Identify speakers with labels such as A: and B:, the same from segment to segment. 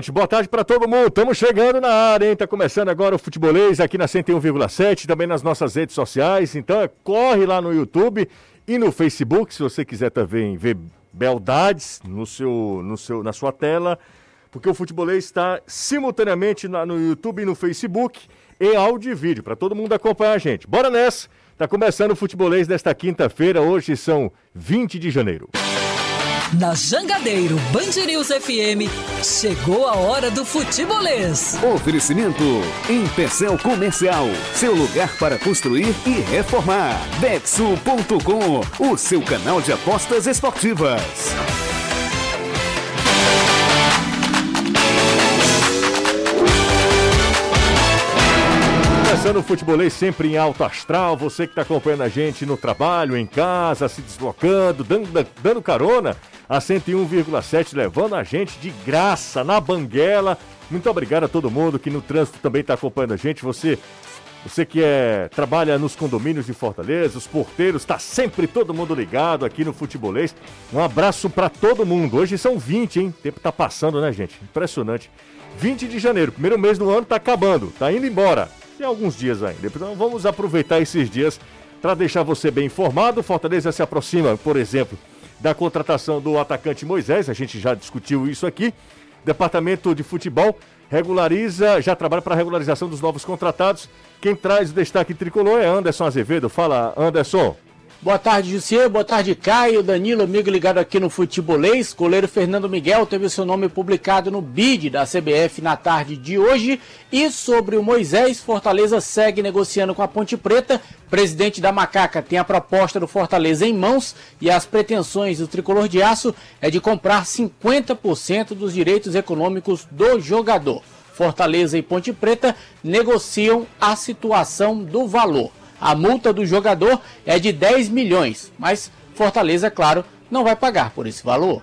A: gente. Boa tarde para todo mundo. Estamos chegando na área, hein? Tá começando agora o Futebolês aqui na 101,7, também nas nossas redes sociais. Então, é, corre lá no YouTube e no Facebook, se você quiser também ver beldades no seu, no seu, na sua tela, porque o Futebolês está simultaneamente na, no YouTube e no Facebook, em áudio e vídeo, para todo mundo acompanhar a gente. Bora nessa! Tá começando o Futebolês desta quinta-feira, hoje são 20 de janeiro.
B: Na Jangadeiro Band News FM, chegou a hora do futebolês.
C: Oferecimento Empecel Comercial, seu lugar para construir e reformar. Betsul.com, o seu canal de apostas esportivas.
A: Começando o futebolês sempre em alto astral, você que está acompanhando a gente no trabalho, em casa, se deslocando, dando, dando carona a 101,7, levando a gente de graça na Banguela. Muito obrigado a todo mundo que no trânsito também está acompanhando a gente. Você você que é, trabalha nos condomínios de Fortaleza, os porteiros, está sempre todo mundo ligado aqui no Futebolês. Um abraço para todo mundo. Hoje são 20, hein? O tempo tá passando, né, gente? Impressionante. 20 de janeiro, primeiro mês do ano tá acabando, tá indo embora. Tem alguns dias ainda. Então vamos aproveitar esses dias para deixar você bem informado. Fortaleza se aproxima, por exemplo, da contratação do atacante Moisés, a gente já discutiu isso aqui. Departamento de Futebol regulariza, já trabalha para a regularização dos novos contratados. Quem traz o destaque tricolor é Anderson Azevedo. Fala, Anderson.
D: Boa tarde, Jussier. Boa tarde, Caio, Danilo, amigo ligado aqui no Futebolês. Goleiro Fernando Miguel teve seu nome publicado no BID da CBF na tarde de hoje. E sobre o Moisés, Fortaleza segue negociando com a Ponte Preta. Presidente da Macaca tem a proposta do Fortaleza em mãos e as pretensões do tricolor de aço é de comprar 50% dos direitos econômicos do jogador. Fortaleza e Ponte Preta negociam a situação do valor. A multa do jogador é de 10 milhões, mas Fortaleza, é claro, não vai pagar por esse valor.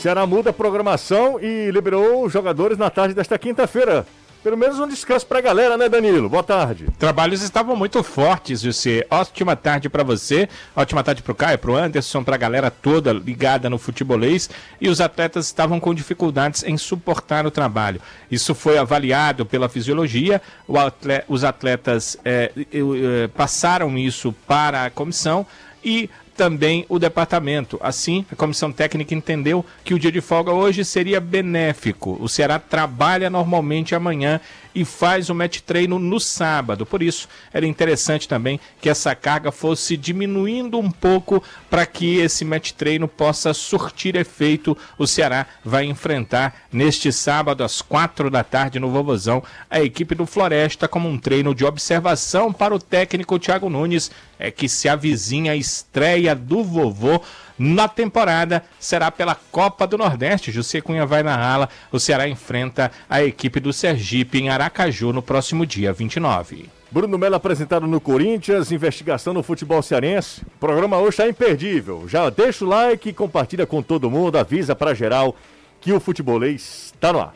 A: Ceará muda a programação e liberou os jogadores na tarde desta quinta-feira. Pelo menos um descanso pra galera, né, Danilo? Boa tarde.
E: Trabalhos estavam muito fortes, José. Ótima tarde para você, ótima tarde pro Caio, pro Anderson, pra galera toda ligada no futebolês. E os atletas estavam com dificuldades em suportar o trabalho. Isso foi avaliado pela fisiologia. Atleta, os atletas é, é, passaram isso para a comissão e também o departamento. Assim, a comissão técnica entendeu que o dia de folga hoje seria benéfico. O Ceará trabalha normalmente amanhã e faz o match treino no sábado. Por isso, era interessante também que essa carga fosse diminuindo um pouco para que esse match treino possa surtir efeito. O Ceará vai enfrentar neste sábado às quatro da tarde no Vovozão a equipe do Floresta como um treino de observação para o técnico Thiago Nunes. É que se avizinha a estreia do vovô na temporada será pela Copa do Nordeste. José Cunha vai na ala. O Ceará enfrenta a equipe do Sergipe em Aracaju no próximo dia 29.
A: Bruno Melo apresentado no Corinthians, investigação no futebol cearense. O programa hoje está imperdível. Já deixa o like, compartilha com todo mundo, avisa para geral que o futebolês está no ar.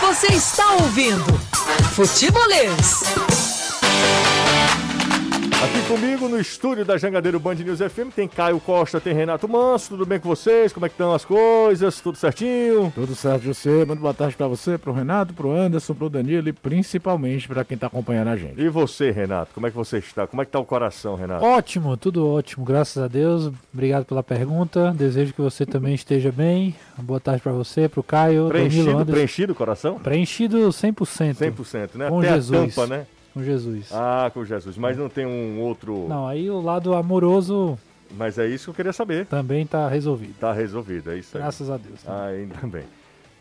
B: Você está ouvindo Futebolês.
A: Aqui comigo no estúdio da Jangadeiro Band News FM tem Caio Costa, tem Renato Manso. Tudo bem com vocês? Como é que estão as coisas? Tudo certinho?
F: Tudo certo, você. Muito boa tarde para você, pro Renato, pro Anderson, pro Danilo e principalmente para quem tá acompanhando a gente.
A: E você, Renato? Como é que você está? Como é que tá o coração, Renato?
G: Ótimo, tudo ótimo, graças a Deus. Obrigado pela pergunta. Desejo que você também esteja bem. Boa tarde para você, pro Caio,
A: preenchido,
G: Danilo, Anderson.
A: Preenchido o coração?
G: Preenchido 100%.
A: 100%, né?
G: Com
A: Até
G: Jesus.
A: a tampa, né?
G: Com Jesus.
A: Ah, com Jesus. Mas não tem um outro.
G: Não, aí o lado amoroso
A: Mas é isso que eu queria saber.
G: também tá resolvido.
A: Tá resolvido, é isso aí.
G: Graças a Deus.
A: Ah, ainda bem.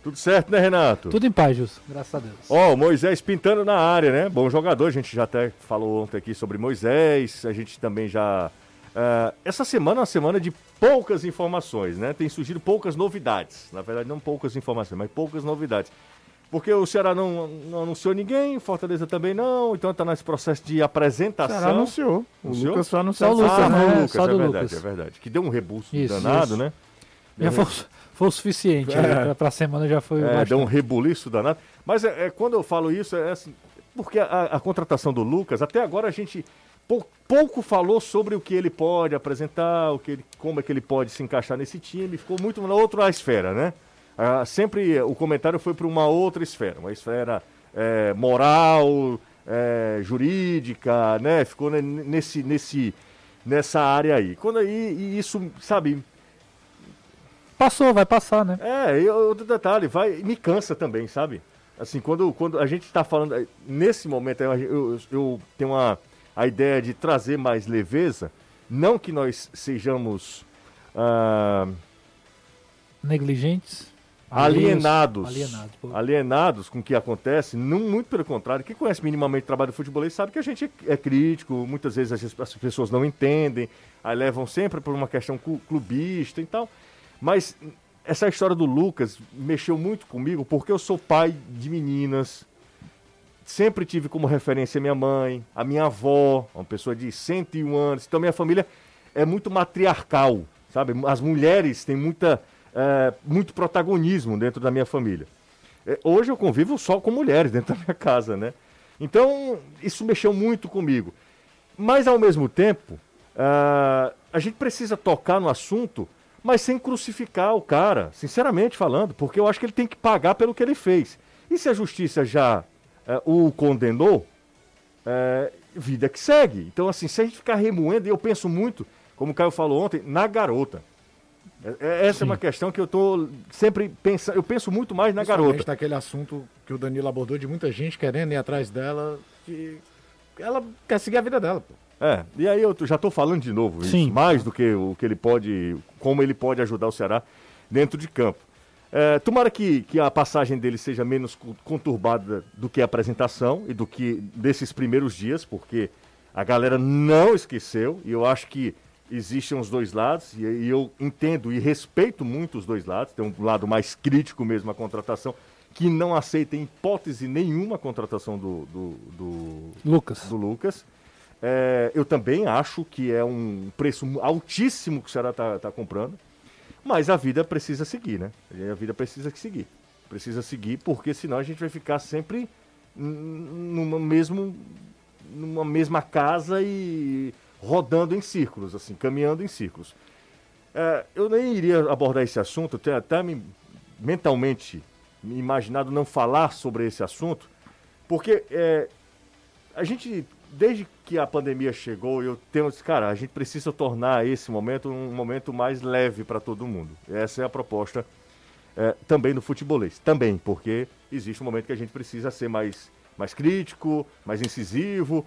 A: Tudo certo, né, Renato?
G: Tudo em paz, Jus. Graças a Deus.
A: Ó, o Moisés pintando na área, né? Bom jogador, a gente já até falou ontem aqui sobre Moisés, a gente também já. ah, essa semana é uma semana de poucas informações, né? Tem surgido poucas novidades. Na verdade, não poucas informações, mas poucas novidades. Porque o Ceará não, não anunciou ninguém, Fortaleza também não, então tá nesse processo de apresentação.
F: Será anunciou. O
A: Anunciou?
F: Lucas só anunciou.
G: Só o Lucas,
A: ah,
G: né?
A: Lucas,
G: Só
A: é
G: do
A: verdade,
G: Lucas.
A: é verdade. Que deu um rebuço
G: Isso,
A: danado,
G: isso.
A: né?
G: Já foi, foi o suficiente.
F: É.
G: né? Pra, pra semana já foi
A: É, deu um rebuliço danado. Mas é, é, quando eu falo isso, é assim, porque a, a contratação do Lucas, até agora a gente pou- pouco falou sobre o que ele pode apresentar, o que ele, como é que ele pode se encaixar nesse time, ficou muito na outra esfera, né? Ah, sempre o comentário foi para uma outra esfera, uma esfera eh, moral, eh, jurídica, né? Ficou ne- nesse, nesse, nessa área aí. Quando aí e isso, sabe,
G: Passou, vai passar, né?
A: é, e outro detalhe, vai, me cansa também, sabe? Assim, quando, quando a gente está falando, nesse momento, eu, eu, eu tenho uma, a ideia de trazer mais leveza, não que nós sejamos ah,
G: Negligentes.
A: Alienados,
G: Alienados,
A: alienados com o que acontece, não, muito pelo contrário, quem conhece minimamente o trabalho do futebolista sabe que a gente é, crítico, muitas vezes as, as pessoas não entendem, aí levam sempre por uma questão clu- clubista e tal, mas essa história do Lucas mexeu muito comigo porque eu sou pai de meninas, sempre tive como referência minha mãe, a minha avó, uma pessoa de 101 anos. Então, minha família é muito matriarcal, sabe? As mulheres têm muita, é, muito protagonismo dentro da minha família. É, hoje eu convivo só com mulheres dentro da minha casa, né? Então, isso mexeu muito comigo. Mas, ao mesmo tempo, ah, a gente precisa tocar no assunto, mas sem crucificar o cara, sinceramente falando, porque eu acho que ele tem que pagar pelo que ele fez. E se a justiça já eh, o condenou, eh, vida que segue. Então, assim, se a gente ficar remoendo, e eu penso muito, como o Caio falou ontem, na garota. É- é- essa é uma questão que eu tô sempre pensando, eu penso muito mais na garota.
F: daquele assunto que o Danilo abordou de muita gente querendo ir atrás dela, que ela quer seguir a vida dela, pô.
A: É, e aí eu tô- já estou falando de novo isso,
G: Sim.
A: mais do que o que ele pode, como ele pode ajudar o Ceará dentro de campo. É, tomara que, que a passagem dele seja menos conturbada do que a apresentação e do que desses primeiros dias, porque a galera não esqueceu e eu acho que existem os dois lados e, e eu entendo e respeito muito os dois lados. Tem um lado mais crítico mesmo à contratação, que não aceita em hipótese nenhuma a contratação do- do- do,
G: Lucas.
A: do Lucas. É, eu também acho que é um preço altíssimo que o Ceará está comprando. Mas a vida precisa seguir, né? A vida precisa seguir. Precisa seguir, porque senão a gente vai ficar sempre numa, mesmo, numa mesma casa e rodando em círculos, assim, caminhando em círculos. É, eu nem iria abordar esse assunto, tenho até me, mentalmente me imaginado não falar sobre esse assunto, porque é, a gente, desde que a pandemia chegou, eu tenho, cara, a gente precisa tornar esse momento um momento mais leve para todo mundo. Essa é a proposta é, também do futebolês. Também, porque existe um momento que a gente precisa ser mais, mais crítico, mais incisivo.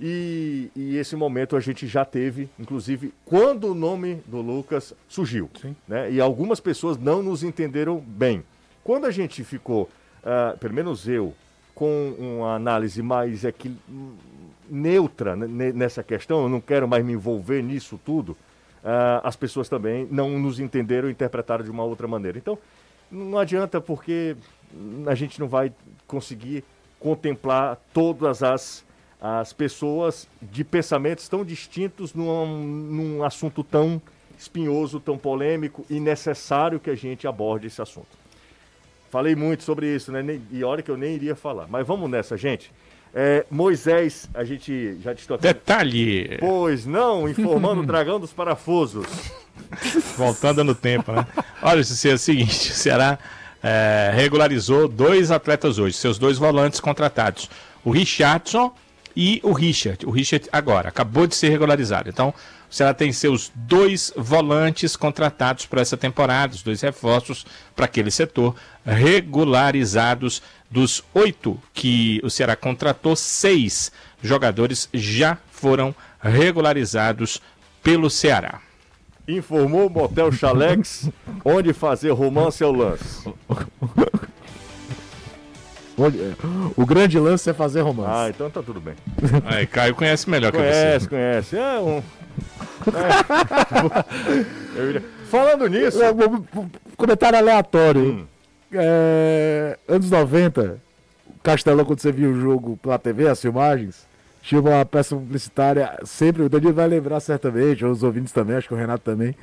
A: E, e esse momento a gente já teve, inclusive, quando o nome do Lucas surgiu. Né? E algumas pessoas não nos entenderam bem. Quando a gente ficou, ah, pelo menos eu, com uma análise mais equi- neutra ne- nessa questão, eu não quero mais me envolver nisso tudo, ah, as pessoas também não nos entenderam e interpretaram de uma outra maneira. Então, não adianta porque a gente não vai conseguir contemplar todas as, as pessoas de pensamentos tão distintos num, num assunto tão espinhoso, tão polêmico e necessário que a gente aborde esse assunto. Falei muito sobre isso, né? E olha que eu nem iria falar. Mas vamos nessa, gente. É, Moisés, a gente já te aqui.
E: Detalhe,
A: Pois não, informando o dragão dos parafusos.
E: voltando no tempo, né? Olha, isso é o seguinte, o Ceará é, regularizou dois atletas hoje, seus dois volantes contratados, o Richardson e o Richard. O Richard agora, acabou de ser regularizado. Então, o Ceará tem seus dois volantes contratados para essa temporada, os dois reforços para aquele setor, regularizados dos oito que o Ceará contratou, seis jogadores já foram regularizados pelo Ceará.
A: Informou o Motel Chalex, onde fazer romance é o lance.
F: O grande lance é fazer romance.
A: Ah, então tá tudo bem.
E: Aí, Caio conhece melhor que
A: Conhece,
E: você.
A: conhece. É um. É. Falando nisso,
F: Comentário aleatório.
A: Hum.
F: É, anos 90, Castelão, quando você viu o jogo pela TV, as filmagens, tinha uma peça publicitária, sempre, o Danilo vai lembrar certamente, os ouvintes também, acho que o Renato também,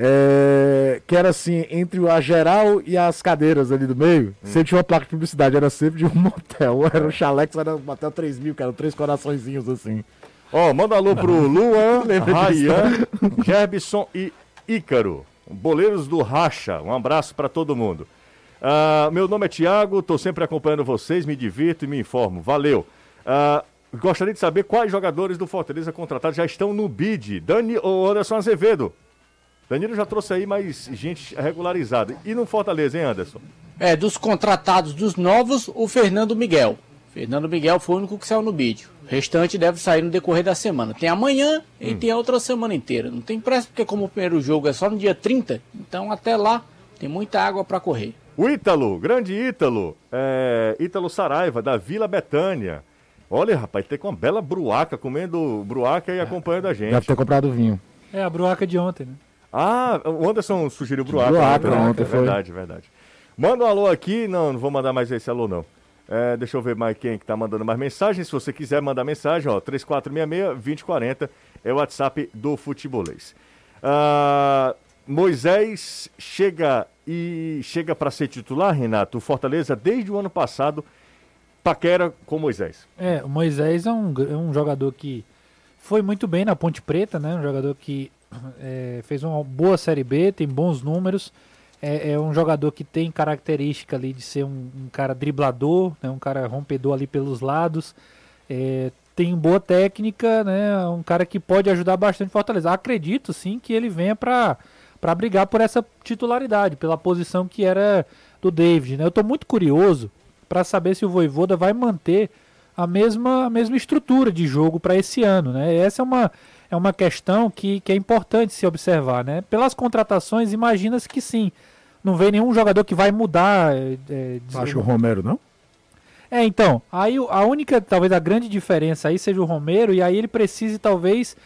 F: é, que era assim, entre a geral e as cadeiras ali do meio, sempre tinha uma placa de publicidade, era sempre de um motel, era um chalex, era um motel 3 mil, que eram três coraçõezinhos assim.
A: Ó, manda alô pro Luan, Rayan, Gerbson e Ícaro, boleiros do Racha. Um abraço para todo mundo. Ah, meu nome é Tiago, tô sempre acompanhando vocês, me divirto e me informo. Valeu. Ah, gostaria de saber quais jogadores do Fortaleza contratados já estão no bid. Dani ou Anderson Azevedo? Danilo já trouxe aí mais gente regularizada. E no Fortaleza, hein, Anderson?
D: É, dos contratados dos novos, o Fernando Miguel. Fernando Miguel foi o único que saiu no vídeo. O restante deve sair no decorrer da semana. Tem amanhã e tem a outra semana inteira. Não tem pressa, porque como o primeiro jogo é só no dia 30, então até lá tem muita água para correr.
A: O Ítalo, grande Ítalo, é, Ítalo Saraiva, da Vila Betânia. Olha, rapaz, tem com uma bela bruaca, comendo bruaca e acompanhando a gente.
F: Deve ter comprado vinho.
G: É, a bruaca de ontem, né?
A: Ah, o Anderson sugeriu bruaca.
F: Bruaca,
A: né?
F: ontem
A: é
F: foi.
A: verdade, verdade. Manda um alô aqui. Não, não vou mandar mais esse alô, não. É, deixa eu ver mais quem que tá mandando mais mensagens. Se você quiser mandar mensagem, ó, 3466-2040 é o WhatsApp do Futebolês. Ah, Moisés chega e chega para ser titular, Renato. O Fortaleza, desde o ano passado, paquera com Moisés.
G: É, o Moisés é um, é um jogador que foi muito bem na Ponte Preta, né? Um jogador que é, fez uma boa Série B, tem bons números. É, é um jogador que tem característica ali de ser um, um cara driblador, né? um cara rompedor ali pelos lados. É, tem boa técnica, né? Um cara que pode ajudar bastante Fortaleza. Acredito sim que ele venha para para brigar por essa titularidade, pela posição que era do David. Né? Eu estou muito curioso para saber se o Voivoda vai manter a mesma, a mesma estrutura de jogo para esse ano. Né? Essa é uma, é uma questão que, que é importante se observar. Né? Pelas contratações, imagina-se que sim. Não vem nenhum jogador que vai mudar. É, é,
F: Acho o Romero, não?
G: é, então, aí a única, talvez a grande diferença aí seja o Romero, e aí ele precise talvez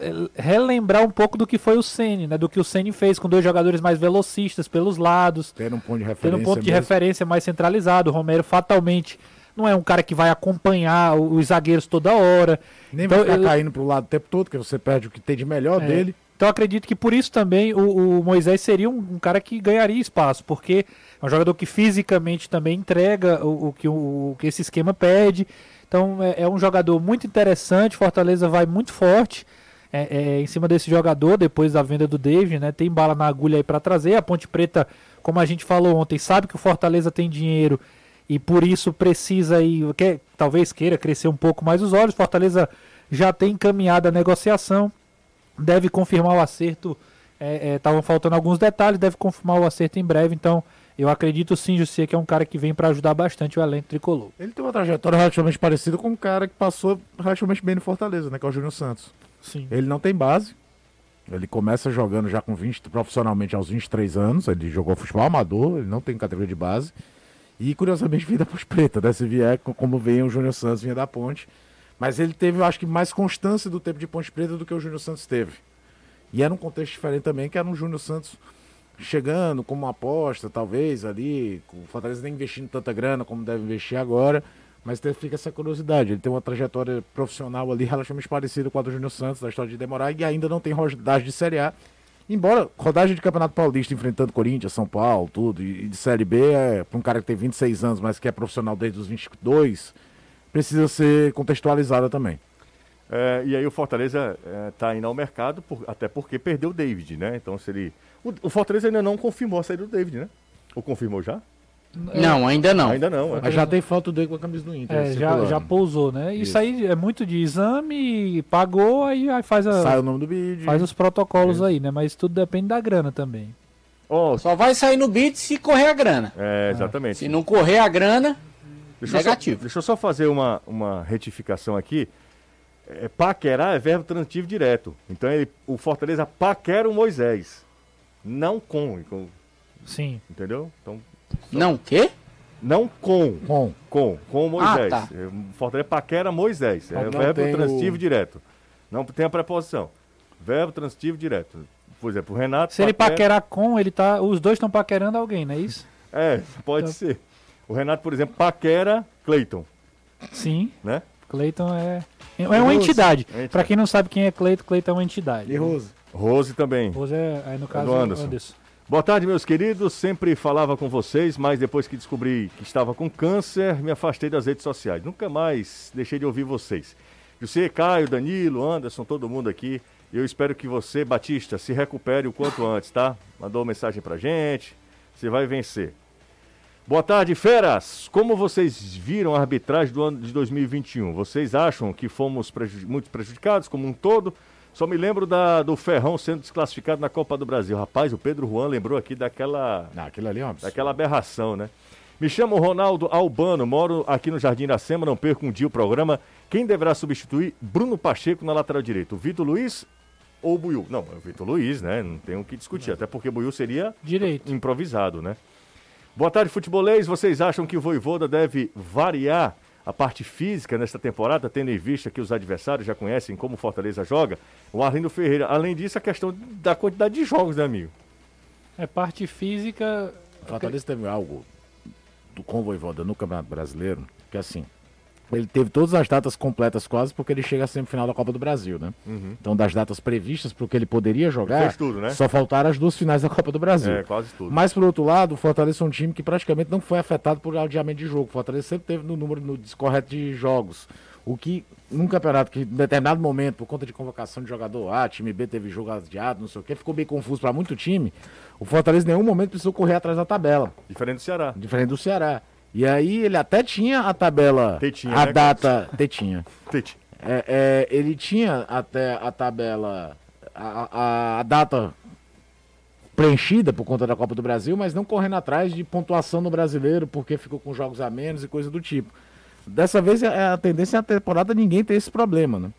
G: eh, relembrar um pouco do que foi o Ceni, né? Do que o Ceni fez com dois jogadores mais velocistas pelos lados,
F: Tendo um ponto de referência.
G: tendo um ponto de referência mais centralizado. O Romero fatalmente não é um cara que vai acompanhar os zagueiros toda hora.
F: Nem
G: Então,
F: vai ficar
G: eu-
F: caindo pro lado o tempo todo, que você perde o que tem de melhor
G: É.
F: dele.
G: Então acredito que por isso também o, o Moisés seria um, um cara que ganharia espaço, porque é um jogador que fisicamente também entrega o, o que, o, o que esse esquema pede. Então é, é um jogador muito interessante, Fortaleza vai muito forte é, é, em cima desse jogador depois da venda do David, né? Tem bala na agulha aí para trazer. A Ponte Preta, como a gente falou ontem, sabe que o Fortaleza tem dinheiro e por isso precisa aí, quer, talvez queira crescer um pouco mais os olhos. Fortaleza já tem encaminhada a negociação deve confirmar o acerto. Estavam faltando alguns detalhes, deve confirmar o acerto em breve. Então, eu acredito sim, Jussi, que é um cara que vem para ajudar bastante o elenco tricolor.
F: Ele tem uma trajetória relativamente parecida com um cara que passou relativamente bem no Fortaleza, né? Que é o Júnior Santos.
G: Sim.
F: Ele não tem base. Ele começa jogando já com 20, profissionalmente aos 23 anos. Ele jogou futebol amador, ele não tem categoria de base. E curiosamente veio da Ponte Preta, né? Se vier co- como vem o Júnior Santos, vinha da Ponte. Mas ele teve, eu acho que, mais constância do tempo de Ponte Preta do que o Júnior Santos teve. E era um contexto diferente também, que era um Júnior Santos chegando como uma aposta, talvez, ali. O Fortaleza nem investindo tanta grana como deve investir agora. Mas fica essa curiosidade. Ele tem uma trajetória profissional ali relativamente parecida com a do Júnior Santos, da história de demorar, e ainda não tem rodagem de Série A. Embora rodagem de Campeonato Paulista enfrentando Corinthians, São Paulo, tudo, e de Série B, é, para um cara que tem 26 anos, mas que é profissional desde os 22, precisa ser contextualizada também.
A: É, e aí o Fortaleza está indo ao mercado, por- até porque perdeu o David, né? Então se ele. O, o Fortaleza ainda não confirmou a saída do David, né? Ou confirmou já?
D: Não, ainda não.
A: Ainda não. é.
F: Mas já tem foto dele com a camisa do Inter.
G: É, já, já pousou, né? Isso.
F: Isso.
G: aí é muito de exame, pagou, aí, aí faz, a-
F: Sai o nome do vídeo.
G: faz os protocolos aí, né? Mas tudo depende da grana também.
A: Ó,
D: Só vai sair no bid se correr a grana.
A: é, exatamente.
D: Se não correr a grana,
A: Deixa eu só-
D: negativo.
A: deixa eu só fazer uma, uma retificação aqui. É, paquerar é verbo transitivo direto. Então ele, o Fortaleza paquera o Moisés. Não com, com-
G: Sim.
A: entendeu? Então,
D: não quê?
A: não com,
F: Com.
A: com, com o Moisés.
D: Ah, tá.
A: É, Fortaleza paquera Moisés. É
F: Mas não
A: verbo
F: tem o-
A: transitivo direto. Não tem a preposição. Verbo transitivo direto. Por exemplo, o Renato.
G: Se ele
A: paquera-
G: paquerar com, ele tá. Os dois estão paquerando alguém, não é isso?
A: É, pode
G: Então-
A: ser. O Renato, por exemplo, paquera Cleiton,
G: Sim.
A: né?
G: Cleiton é. É uma
F: Rose.
G: entidade.
A: É entidade.
G: Pra quem não sabe quem é Cleiton, Cleiton é uma entidade.
F: E Rose?
A: Rose também.
G: Rose é, aí no caso,
A: do Anderson.
G: Anderson.
A: Boa tarde, meus queridos. Sempre falava com vocês, mas depois que descobri que estava com câncer, me afastei das redes sociais. Nunca mais deixei de ouvir vocês. Você, Caio, Danilo, Anderson, todo mundo aqui. Eu espero que você, Batista, se recupere o quanto antes, tá? Mandou mensagem pra gente. Você vai vencer. Boa tarde, feras! Como vocês viram a arbitragem do ano de 2021? Vocês acham que fomos muito prejudicados como um todo? Só me lembro da, do Ferrão sendo desclassificado na Copa do Brasil. Rapaz, o Pedro Juan lembrou aqui daquela,
F: Não, aquilo ali é um
A: daquela aberração, né? Me chamo Ronaldo Albano, moro aqui no Jardim Iracema, não perco um dia o programa. Quem deverá substituir Bruno Pacheco na lateral direita? O Vitor Luiz ou o Buiu? Não, é o Vitor Luiz, né? Não tem o que discutir, até porque o Buiu seria
G: Direito.
A: improvisado, né? Boa tarde, futebolês. Vocês acham que o Voivoda deve variar a parte física nesta temporada, tendo em vista que os adversários já conhecem como Fortaleza joga? O Arlindo Ferreira. Além disso, a questão da quantidade de jogos, né, amigo?
G: É parte física.
F: O Fortaleza teve algo do com o Voivoda no Campeonato Brasileiro, que assim, ele teve todas as datas completas quase, porque ele chega à semifinal da Copa do Brasil, né? Então, das datas previstas para o que ele poderia jogar,
A: Fez tudo, né?
F: só faltaram as duas finais da Copa do Brasil.
A: É, quase tudo.
F: Mas, por outro lado, o Fortaleza é um time que praticamente não foi afetado por adiamento de jogo. O Fortaleza sempre teve no número no descorreto de jogos. O que, num campeonato que, em determinado momento, por conta de convocação de jogador A, time B teve jogo adiado, não sei o que, ficou bem confuso para muito time. O Fortaleza, em nenhum momento, precisou correr atrás da tabela,
A: Diferente do Ceará.
F: diferente do Ceará. E aí, ele até tinha a tabela,
A: Tetinha,
F: a
A: né,
F: data. Tetinha.
A: Tite.
F: É, é, ele tinha até a tabela, a, a- a data preenchida por conta da Copa do Brasil, mas não correndo atrás de pontuação no brasileiro, porque ficou com jogos a menos e coisa do tipo. Dessa vez a, a tendência é a temporada ninguém ter esse problema, né?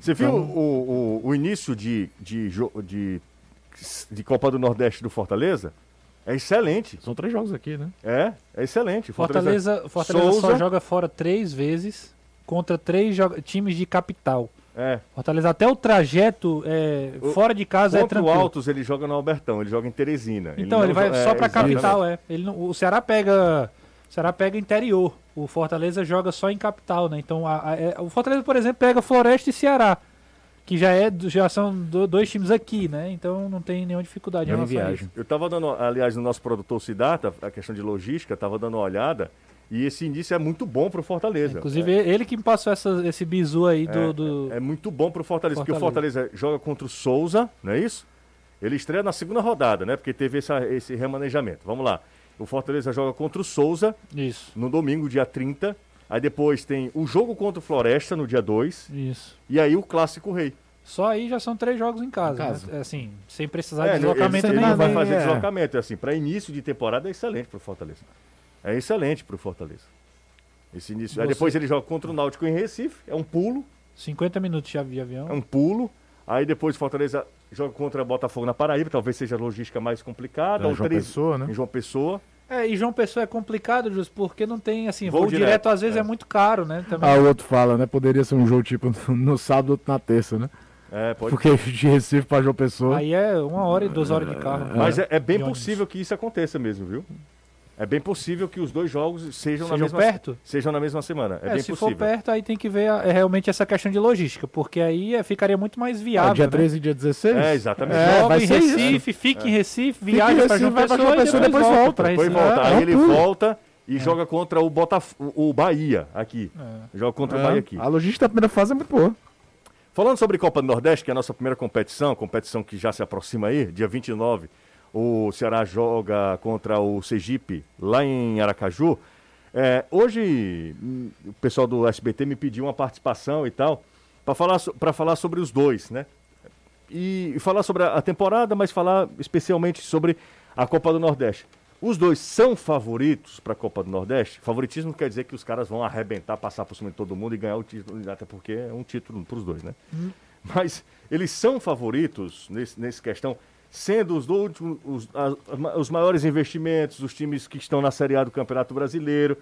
A: Você viu
F: Então-
A: o, o, o início de, de, de, de Copa do Nordeste do Fortaleza? É excelente.
F: São três jogos aqui, né?
A: É, é excelente.
G: Fortaleza, Fortaleza só
A: Souza.
G: joga fora três vezes contra três times de capital.
A: É.
G: Fortaleza até o trajeto é,
A: O-
G: fora de casa é
A: Contra o
G: tranquilo.
A: Altos ele joga no Albertão, ele joga em Teresina.
G: Então
A: não
G: ele vai só
A: é,
G: pra
A: exatamente.
G: capital, é. Ele não- o Ceará pega, o Ceará pega interior. O Fortaleza joga só em capital, né? Então a- a- é- o Fortaleza, por exemplo, pega Floresta e Ceará, que já é já são do- dois times aqui, né? Então não tem nenhuma dificuldade em
F: Mesma
G: relação a
F: viagem.
A: Eu tava dando, aliás, no nosso produtor Sidata, a questão de logística, tava dando uma olhada, e esse início é muito bom pro Fortaleza.
G: Inclusive ele que me passou essa- esse bizu aí do, do-
A: É muito bom pro Fortaleza, porque o
G: Fortaleza.
A: Fortaleza joga contra o Souza, não é isso? Ele estreia na segunda rodada, né? Porque teve essa- esse remanejamento. Vamos lá. O Fortaleza joga contra o Souza
G: isso,
A: no domingo, dia 30. Aí depois tem o jogo contra o Floresta no dia 2.
G: isso.
A: E aí o Clássico Rei.
G: Só aí já são três jogos em casa,
F: Em casa.
G: né? Assim, sem precisar
A: É,
G: de deslocamento
A: ele, ele não vai
F: nem-
A: fazer
F: é.
A: deslocamento. É assim, para início de temporada é excelente pro Fortaleza. É excelente pro Fortaleza. Esse início. Aí
G: Você-
A: depois ele joga contra o Náutico em Recife, é um pulo,
G: 50 minutos de avi- avião.
A: é um pulo. Aí depois o Fortaleza joga contra o Botafogo na Paraíba, talvez seja a logística mais complicada.
F: É,
A: ou
F: João
A: três-
F: Pessoa, né?
A: Em João Pessoa.
G: É, e João Pessoa é complicado, Jus, porque não tem, assim,
A: Voo
G: voo, direto,
A: direto,
G: às vezes
A: é.
G: é. muito caro, né? Também.
F: Ah, o outro fala, né? Poderia ser um jogo tipo no sábado, outro na terça, né?
A: É, pode
F: Porque de Recife pra João Pessoa.
G: Aí é uma hora e duas horas de carro.
A: Mas é, é bem possível que isso aconteça mesmo, viu? É bem possível que os dois jogos sejam, na
G: Sejam
A: mesma
G: perto?
A: Sejam na mesma semana. É,
G: É,
A: bem
G: se
A: possível.
G: for perto, aí tem que ver a- é realmente essa questão de logística, porque aí é, ficaria muito mais
F: Ah,
G: viável.
F: dia
G: né?
F: 13 e dia 16?
A: É, exatamente.
F: É,
G: Joga
F: vai
G: em
F: ser isso.
G: Recife, fica em Recife, viaja pra
F: Recife,
G: João Pessoa,
F: João Pessoa,
G: e
F: depois volta.
G: pra
A: Depois
G: Recife.
A: volta.
F: É,
A: Aí
F: é
A: ele volta e joga contra o, Botaf o Bahia aqui. Joga contra o Bahia aqui.
F: A logística da primeira fase é muito boa.
A: Falando sobre Copa do Nordeste, que é a nossa primeira competição, competição que já se aproxima aí, dia 29, o Ceará joga contra o Sergipe lá em Aracaju. É, hoje hum, o pessoal do SBT me pediu uma participação e tal, para falar, pra falar sobre os dois, né? E, falar sobre a, temporada, mas falar especialmente sobre a Copa do Nordeste. Os dois são favoritos para a Copa do Nordeste? Favoritismo quer dizer que os caras vão arrebentar, passar por cima de todo mundo e ganhar o título, até porque é um título para os dois, né? Mas eles são favoritos nesse, nesse questão, sendo os, do último- os, as- os maiores investimentos, os times que estão na Série A do Campeonato Brasileiro.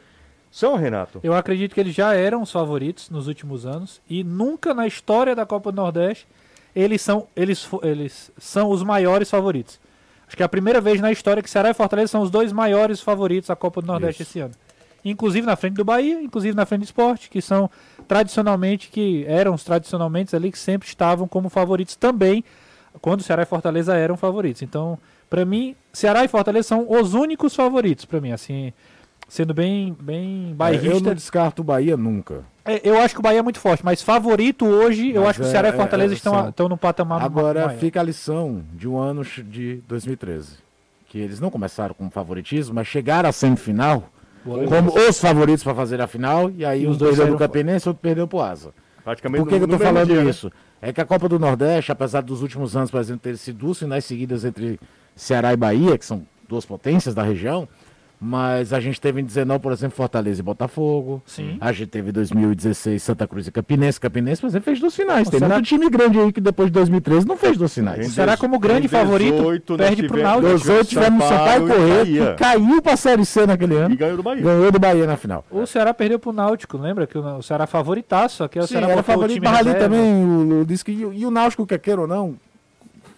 A: São, Renato?
G: Eu acredito que eles já eram os favoritos nos últimos anos e nunca na história da Copa do Nordeste eles são, eles, eles são os maiores favoritos. Acho que é a primeira vez na história que Ceará e Fortaleza são os dois maiores favoritos à Copa do Nordeste esse ano. Inclusive na frente do Bahia, inclusive na frente do Esporte, que são tradicionalmente, que eram os tradicionalmente ali, que sempre estavam como favoritos também, quando Ceará e Fortaleza eram favoritos. Então, para mim, Ceará e Fortaleza são os únicos favoritos, para mim, assim, sendo bem, bem
F: É, eu
G: bairrista.
F: não descarto o Bahia nunca.
G: É, eu acho que o Bahia é muito forte, mas favorito hoje, eu
F: Mas
G: acho que o
F: é-
G: Ceará e
F: é-
G: Fortaleza
F: é-
G: estão,
F: são.
G: estão no patamar
F: Agora
G: maior.
F: fica a lição de um ano de 2013. Que eles não começaram com favoritismo, mas chegaram à semifinal
G: Boa
F: como os favoritos para fazer a final, e aí
G: E
F: um
G: os dois
F: perdeu
G: saíram
F: pro Campinense, outro perdeu pro Asa.
A: Praticamente
F: Por que, que eu tô falando
A: dia, né?
F: É que a Copa do Nordeste, apesar dos últimos anos, por exemplo, ter sido duas finais seguidas entre Ceará e Bahia, que são duas potências da região, mas a gente teve em 19, por exemplo, Fortaleza e Botafogo.
G: Sim.
F: A gente teve em 2016 Santa Cruz e Campinense. Campinense, por exemplo, fez duas finais. Tem
G: será
F: muito time grande aí que depois de 2013 não fez duas finais.
A: Em
G: O Ceará, como grande
A: em
G: favorito,
A: 18 nós
G: perde pro
A: tivemos-
G: Náutico.
A: nós
F: Dos outros tivemos Sampaio Correia, que caiu pra Série C naquele ano.
A: E ganhou do Bahia.
F: Ganhou do Bahia na final.
G: O Ceará perdeu pro Náutico, lembra que o Ceará favoritaço, aqui é o
F: Sim,
G: Ceará
F: era favorito,
G: time
F: mas ali também o, o, disse que, e o- e o Náutico, quer queira ou não,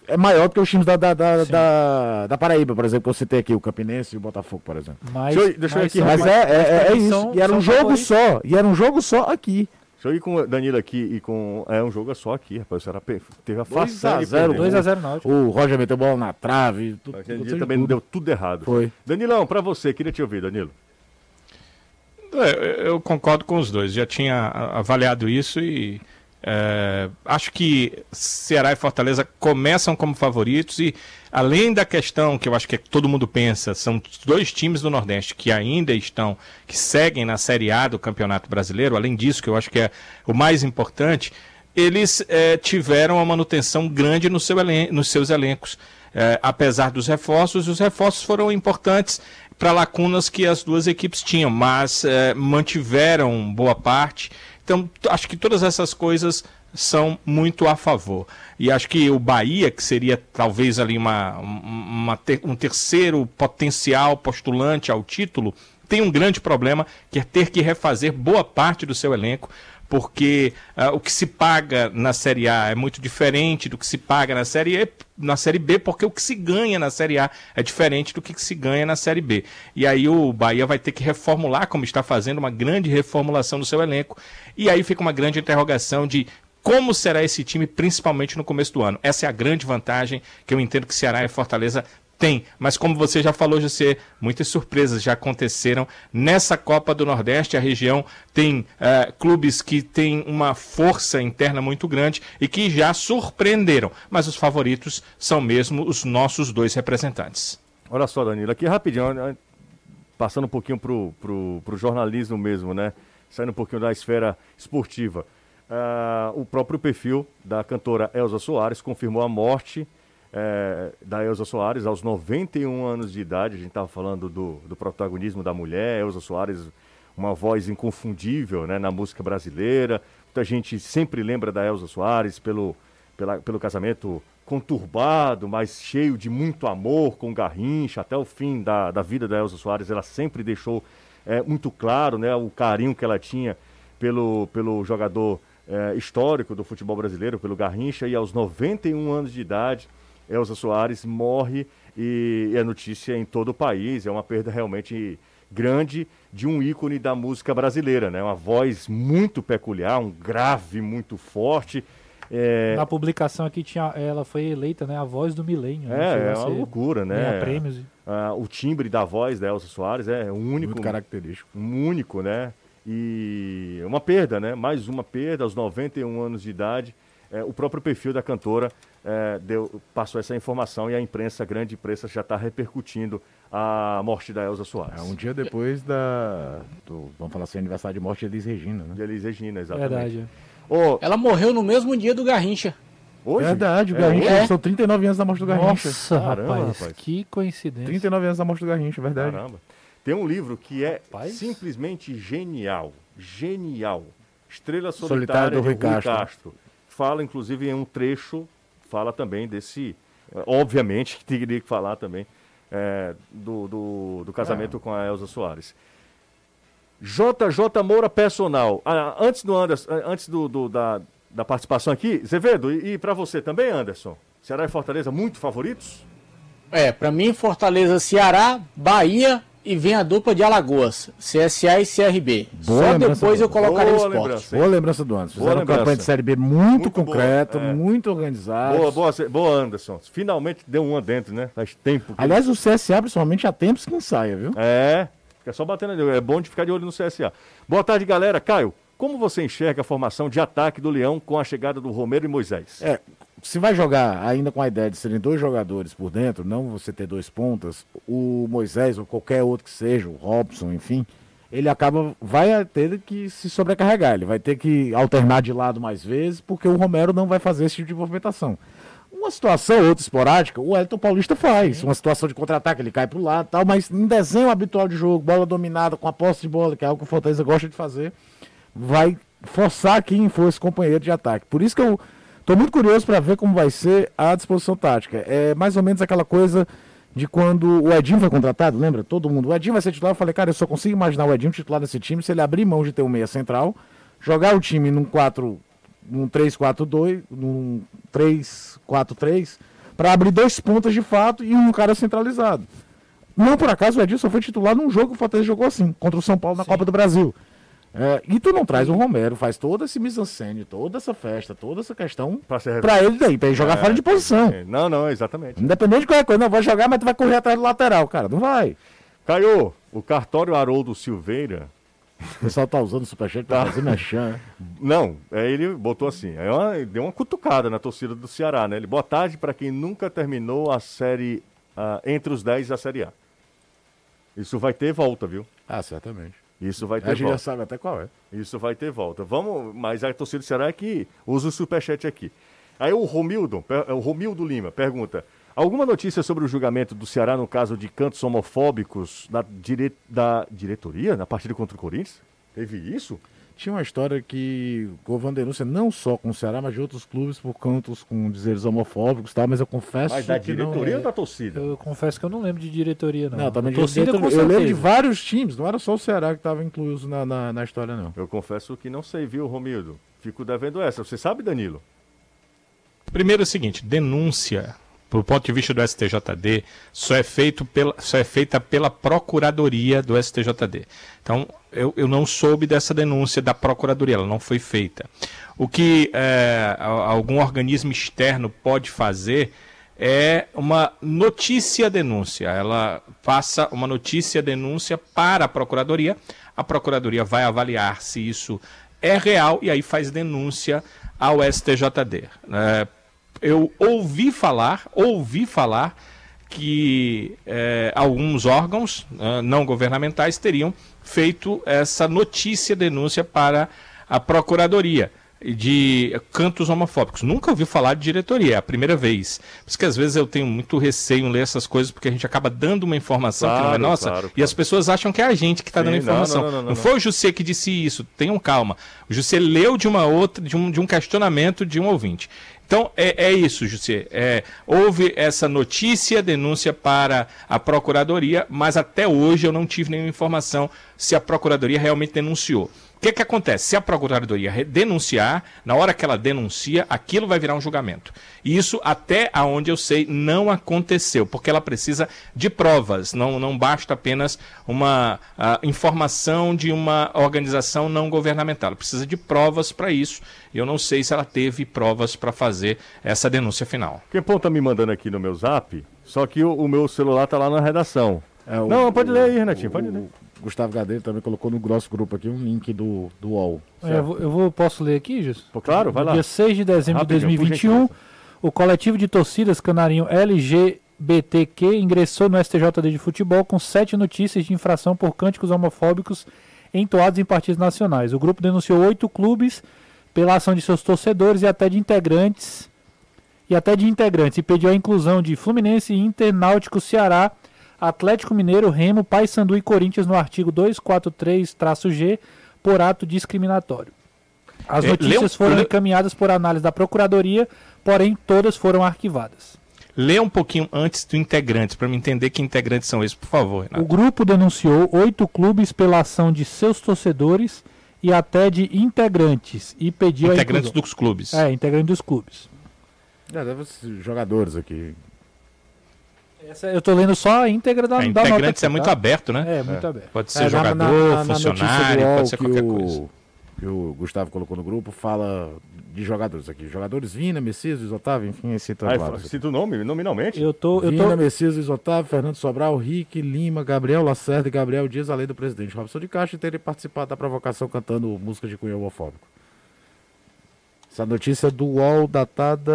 F: é maior do que os times da, da, da, da, da Paraíba, por exemplo, que eu citei aqui, o Campinense e o Botafogo, por exemplo.
G: Mas,
A: Deixa eu- deixa eu ir aqui
F: Mas é, é, é, é
G: mas
F: isso.
G: são-
F: e era um jogo
G: favoritos.
F: só. E era um jogo só aqui.
A: Deixa eu ir com o Danilo aqui e com. É um jogo só aqui, rapaz. Pe- teve a
F: 2 a
A: façanha de
F: 0,
A: perder.
G: 2x0 Náutico.
F: O Roger meteu bola na trave. Tudo,
A: Aquele dia também
F: tudo.
A: deu tudo errado.
F: Foi.
A: Danilão, pra você, queria te ouvir, Danilo.
E: É, Eu concordo com os dois, já tinha avaliado isso e é, acho que Ceará e Fortaleza começam como favoritos e além da questão que eu acho que todo mundo pensa, são dois times do Nordeste que ainda estão, que seguem na Série A do Campeonato Brasileiro, além disso que eu acho que é o mais importante, eles é, tiveram uma manutenção grande no seu elen- nos seus elencos. É, apesar dos reforços, os reforços foram importantes para lacunas que as duas equipes tinham, mas é, mantiveram boa parte. Então, acho que todas essas coisas são muito a favor. E acho que o Bahia, que seria talvez ali uma, um- uma ter- um terceiro potencial postulante ao título, tem um grande problema que é ter que refazer boa parte do seu elenco, porque ah, o que se paga na Série A é muito diferente do que se paga na Série E, na Série B, porque o que se ganha na Série A é diferente do que se ganha na Série B. E aí o Bahia vai ter que reformular, como está fazendo, uma grande reformulação do seu elenco. E aí fica uma grande interrogação de como será esse time, principalmente no começo do ano. Essa é a grande vantagem que eu entendo que Ceará e Fortaleza tem, mas como você já falou, José, muitas surpresas já aconteceram nessa Copa do Nordeste. A região tem eh, clubes que têm uma força interna muito grande e que já surpreenderam, mas os favoritos são mesmo os nossos dois representantes.
A: Olha só, Danilo, aqui rapidinho, passando um pouquinho pro, pro jornalismo mesmo, né? Saindo um pouquinho da esfera esportiva. Ah, o próprio perfil da cantora Elza Soares confirmou a morte eh, da Elza Soares aos 91 anos de idade. A gente estava falando do, do protagonismo da mulher, Elza Soares, uma voz inconfundível né, na música brasileira. Muita gente sempre lembra da Elza Soares pelo, pela- pelo casamento conturbado, mas cheio de muito amor com Garrincha. Até o fim da, da vida da Elza Soares, ela sempre deixou eh, muito claro né, o carinho que ela tinha pelo, pelo jogador eh, histórico do futebol brasileiro, pelo Garrincha. E aos 91 anos de idade, Elza Soares morre e é notícia em todo o país. É uma perda realmente grande de um ícone da música brasileira, né? Uma voz muito peculiar, um grave muito forte. É,
G: Na publicação aqui tinha, ela foi eleita, né, a voz do milênio. né,
A: é, é
G: a
A: uma loucura, né?
G: prêmios.
A: Ah, o timbre da voz da Elza Soares é único,
F: Muito característico.
A: um único, né? E uma perda, né? Mais uma perda aos 91 anos de idade. É, o próprio perfil da cantora é, deu, passou essa informação e a imprensa, a grande imprensa, já está repercutindo a morte da Elza Soares.
F: É um dia depois da. Do, vamos falar assim, aniversário de morte de Elis Regina, né?
A: De Elis Regina, exatamente.
G: Verdade.
A: Ô,
D: Ela morreu no mesmo dia do Garrincha.
A: hoje?
F: Verdade, o
A: É,
F: Garrincha.
D: é?
F: São 39 anos da morte do Garrincha.
G: Nossa,
A: Caramba,
G: rapaz,
A: rapaz.
G: que coincidência.
F: 39 anos da morte do Garrincha, verdade.
A: Caramba. Tem um livro que é
G: Rapaz.
A: simplesmente genial. Genial. Estrela
F: Solitária
A: Solitária
F: do Rui
A: Rui
F: Castro.
A: Castro. Fala, inclusive, em um trecho, fala também desse. eh, Obviamente que teria que falar também eh, do, do, do casamento com a Elza Soares. JJ Moura Personal. Ah, antes do Anderson, ah, antes do, do- da, da participação aqui, Zevedo, e, e para você também, Anderson? Ceará e Fortaleza muito favoritos?
D: É, pra mim, Fortaleza, Ceará, Bahia e vem a dupla de Alagoas, CSA e CRB.
F: Boa
D: Só depois eu
F: Boa
D: colocaria o
A: Boa
D: esporte.
A: lembrança.
F: Boa lembrança do Anderson.
A: Boa
F: Fizeram uma campanha de Série B muito,
A: Muito boa,
F: concreta,
A: é.
F: muito organizada.
A: Boa, boa, boa, Anderson. Finalmente deu uma dentro, né? Faz tempo. que-
F: Aliás, o CSA, principalmente, há tempos que ensaia, viu?
A: É, É só bater na... É bom de ficar de olho no CSA. Boa tarde, galera. Caio, como você enxerga a formação de ataque do Leão com a chegada do Romero e Moisés?
F: É, se vai jogar ainda com a ideia de serem dois jogadores por dentro, não você ter dois pontas, o Moisés ou qualquer outro que seja, o Robson, enfim, ele acaba, vai ter que se sobrecarregar, ele vai ter que alternar de lado mais vezes, porque o Romero não vai fazer esse tipo de movimentação. Uma situação, outra esporádica, o Elton Paulista faz. Uma situação de contra-ataque, ele cai para o lado tal, mas em desenho habitual de jogo, bola dominada, com a posse de bola, que é algo que o Fortaleza gosta de fazer, vai forçar quem for esse companheiro de ataque. Por isso que eu estou muito curioso para ver como vai ser a disposição tática. É mais ou menos aquela coisa de quando o Edinho foi contratado, lembra? Todo mundo. O Edinho vai ser titular. Eu falei, cara, eu só consigo imaginar o Edinho titular nesse time se ele abrir mão de ter um meia central, jogar o time num 4, num 3-4-2, num 3-4-3, para abrir dois pontas de fato e um cara centralizado. Não por acaso o Edinho só foi titular num jogo que o Fortaleza jogou assim, contra o São Paulo na Sim. Copa do Brasil. É, e tu não traz o Romero, faz toda esse mise-en-scène, toda essa festa, toda essa questão pra, pra ele daí, pra ele jogar é, fora de posição.
A: É, não, não, exatamente.
F: Independente de qualquer coisa, não, vai jogar, mas tu vai correr atrás do lateral, cara, não vai.
A: Caio, o cartório Haroldo Silveira.
F: O pessoal tá usando o superchat pra tá. fazer mexer.
A: Não, é, ele botou assim, é uma, deu uma cutucada na torcida do Ceará, né? Ele, boa tarde para quem nunca terminou a série, uh, entre os 10 da Série A. Isso vai ter volta, viu?
F: Ah, certamente.
A: Isso vai ter
F: a gente volta. já sabe até qual é.
A: Isso vai ter volta. Vamos, mas a torcida do Ceará é que usa o superchat aqui. Aí o Romildo, o Romildo Lima pergunta: alguma notícia sobre o julgamento do Ceará no caso de cantos homofóbicos da, dire... da diretoria na partida contra o Corinthians? Teve isso?
F: Tinha uma história que houve uma denúncia não só com o Ceará, mas de outros clubes por cantos com dizeres homofóbicos, tá? Mas eu confesso
A: mas da
F: que
A: diretoria
F: não...
A: ou da torcida?
G: Eu confesso que eu não lembro de diretoria, não.
F: Não, também de torcida, diretoria. Eu lembro de vários times, não era só o Ceará que estava incluído na, na, na, história, não.
A: Eu confesso que não sei, viu, Romildo? Fico devendo essa. Você sabe, Danilo?
E: Primeiro é o seguinte, denúncia do ponto de vista do STJD, só é, feito pela, só é feita pela Procuradoria do STJD. Então, eu, eu não soube dessa denúncia da Procuradoria, ela não foi feita. O que é, algum organismo externo pode fazer é uma notícia-denúncia. Ela passa uma notícia-denúncia para a Procuradoria, a Procuradoria vai avaliar se isso é real e aí faz denúncia ao STJD. É, eu ouvi falar, ouvi falar que é, alguns órgãos uh, não governamentais teriam feito essa notícia, denúncia para a Procuradoria de cantos homofóbicos. Nunca ouvi falar de diretoria, é a primeira vez. Por isso que às vezes eu tenho muito receio em ler essas coisas, porque a gente acaba dando uma informação claro, que não é nossa, claro, claro. e as pessoas acham que é a gente que está dando informação. Não, não, não, não, foi o José que disse isso, tenham calma. O José leu de uma outra, de um, de um questionamento de um ouvinte. Então é, é isso, José. É, houve essa notícia, denúncia para a Procuradoria, mas até hoje eu não tive nenhuma informação se a Procuradoria realmente denunciou. O que, que acontece? Se a Procuradoria denunciar, na hora que ela denuncia, aquilo vai virar um julgamento. E isso, até aonde eu sei, não aconteceu, porque ela precisa de provas, não, não basta apenas uma informação de uma organização não governamental. Ela precisa de provas para isso. E eu não sei se ela teve provas para fazer essa denúncia final.
A: Quem está me mandando aqui no meu zap, só que o, o meu celular está lá na redação. É, o, não, pode ler aí, Renatinho, pode ler.
F: Gustavo Gadeiro também colocou no nosso grupo aqui um link do, do UOL.
G: É, eu, vou, eu vou, posso ler aqui, Jus?
A: Claro, vai lá.
G: Dia 6 de dezembro de 2021, o coletivo de torcidas canarinho LGBTQ ingressou no STJD de futebol com sete notícias de infração por cânticos homofóbicos entoados em partidos nacionais. O grupo denunciou oito clubes pela ação de seus torcedores e até de integrantes e até de integrantes e pediu a inclusão de Fluminense, Inter, Náutico, Ceará Atlético Mineiro, Remo, Paysandu e Corinthians no artigo 243-G por ato discriminatório. As é, notícias foram encaminhadas por análise da Procuradoria, porém todas foram arquivadas.
E: Lê um pouquinho antes do integrantes, para me entender que integrantes são esses, por favor.
G: Renato. O grupo denunciou oito clubes pela ação de seus torcedores e até de integrantes e pediu
E: integrantes dos clubes.
G: É, integrantes dos clubes.
F: É, deve ser jogadores aqui.
G: Essa, eu tô lendo só a íntegra da,
E: a
G: da
E: nota. é muito aberto, né?
G: É, muito é. aberto.
E: Pode ser é, jogador, na, na, funcionário, pode ser qualquer
F: o,
E: coisa.
F: que o Gustavo colocou no grupo, fala de jogadores aqui. Jogadores Vina, Messias, Luiz Otávio, enfim, esse trabalho.
A: cita o nome, nominalmente.
G: Eu tô, eu
F: Vina,
G: tô,
F: Messias, Luiz Otávio, Fernando Sobral, Rick, Lima, Gabriel Lacerda e Gabriel Dias, além do presidente Robson de Castro, terem participado da provocação cantando música de cunho homofóbico. Essa notícia é do UOL, datada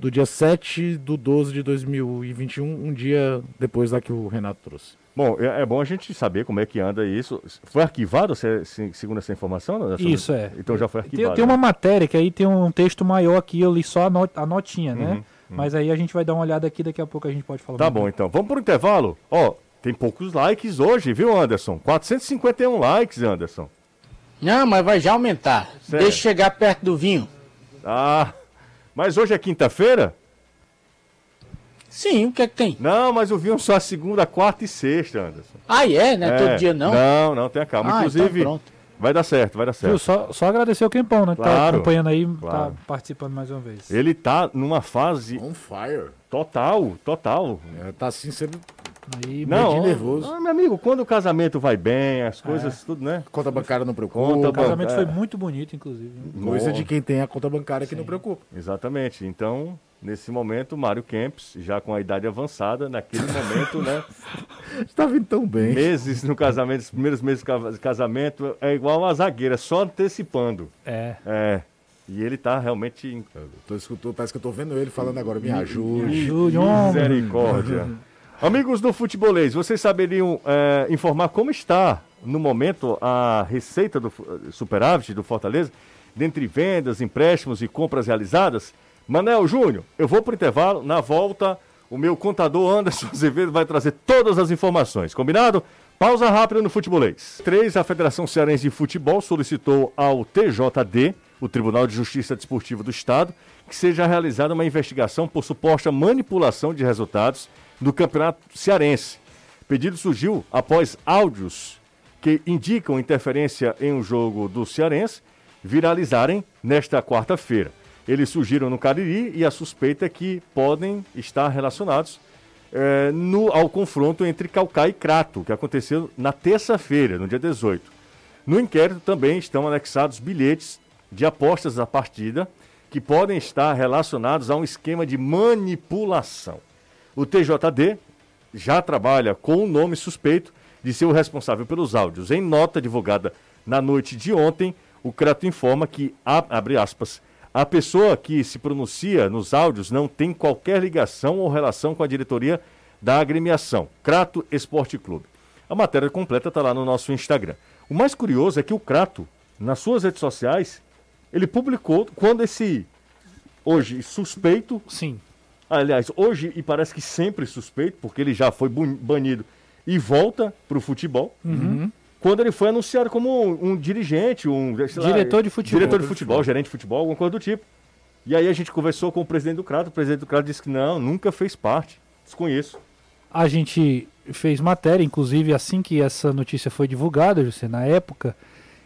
F: do dia 7 de 12 de 2021, um dia depois da que o Renato trouxe.
A: Bom, é, é bom a gente saber como é que anda isso. Foi arquivado, se- se- segundo essa informação? Anderson?
G: Isso, é.
A: Então já foi
G: tem,
A: arquivado.
G: tem uma
A: né?
G: matéria que aí tem um texto maior aqui, eu li só a, not- a notinha, né?
A: Uhum,
G: Mas aí a gente vai dar uma olhada aqui, daqui a pouco a gente pode falar.
A: Tá bom, então. Vamos pro intervalo? Ó, tem poucos likes hoje, viu, Anderson? 451 likes, Anderson.
D: Não, mas vai já aumentar.
A: Sério?
D: Deixa chegar perto do vinho.
A: Ah, mas hoje é quinta-feira?
D: Sim, o que é que tem?
A: Não, mas o vinho só a segunda, quarta e sexta, Anderson.
D: Ah, é? Não é,
A: É,
D: todo dia não?
A: Não, não, tenha calma.
D: Ah,
A: Inclusive,
D: então pronto.
A: vai dar certo, vai dar certo.
G: Viu? Só, só agradecer o Quempão, né? Que tá
A: Claro,
G: acompanhando aí,
A: claro.
G: tá participando mais uma vez.
A: Ele tá numa fase
F: On fire.
A: total, total.
F: É, tá assim sendo
G: Aí,
A: Não,
F: nervoso.
A: ah, meu amigo, quando o casamento vai bem, as coisas, tudo, né?
F: conta bancária não preocupa.
A: Conta
G: o casamento
A: é.
G: foi muito bonito, inclusive. né?
F: Coisa de quem tem a conta bancária que não preocupa.
A: Exatamente. Então, nesse momento, Mário Kempis, já com a idade avançada, naquele momento, né?
F: Tá vindo tão bem.
A: Meses no casamento, os primeiros meses de ca- de casamento, é igual uma zagueira, só antecipando.
G: É.
A: É. E ele tá realmente.
F: Tô escutando, parece que eu tô vendo ele falando agora, me ajude.
G: Júlio, homem.
A: Misericórdia. Amigos do Futebolês, vocês saberiam é, informar como está, no momento, a receita do fu- superávit do Fortaleza, dentre vendas, empréstimos e compras realizadas? Manel Júnior, eu vou para o intervalo, na volta, o meu contador Anderson Azevedo vai trazer todas as informações, combinado? Pausa rápida no Futebolês. 3. A Federação Cearense de Futebol solicitou ao TJD, o Tribunal de Justiça Desportiva do Estado, que seja realizada uma investigação por suposta manipulação de resultados do Campeonato Cearense. O pedido surgiu após áudios que indicam interferência em um jogo do Cearense viralizarem nesta quarta-feira. Eles surgiram no Cariri e a suspeita é que podem estar relacionados eh, no, ao confronto entre Calcaia e Crato, que aconteceu na terça-feira, no dia 18. No inquérito também estão anexados bilhetes de apostas da partida que podem estar relacionados a um esquema de manipulação. O TJD já trabalha com o nome suspeito de ser o responsável pelos áudios. Em nota divulgada na noite de ontem, o Crato informa que, abre aspas, a pessoa que se pronuncia nos áudios não tem qualquer ligação ou relação com a diretoria da agremiação, Crato Esporte Clube. A matéria completa está lá no nosso Instagram. O mais curioso é que o Crato, nas suas redes sociais, ele publicou quando esse hoje suspeito
G: Sim.
A: Aliás, hoje, e parece que sempre suspeito, porque ele já foi banido e volta para o futebol. Quando ele foi anunciado como um, um dirigente, um sei lá,
G: Diretor de futebol.
A: diretor de futebol, gerente de futebol, alguma coisa do tipo. E aí a gente conversou com o presidente do Crato, o presidente do Crato disse que não, nunca fez parte. Desconheço.
G: A gente fez matéria, inclusive assim que essa notícia foi divulgada, José, na época.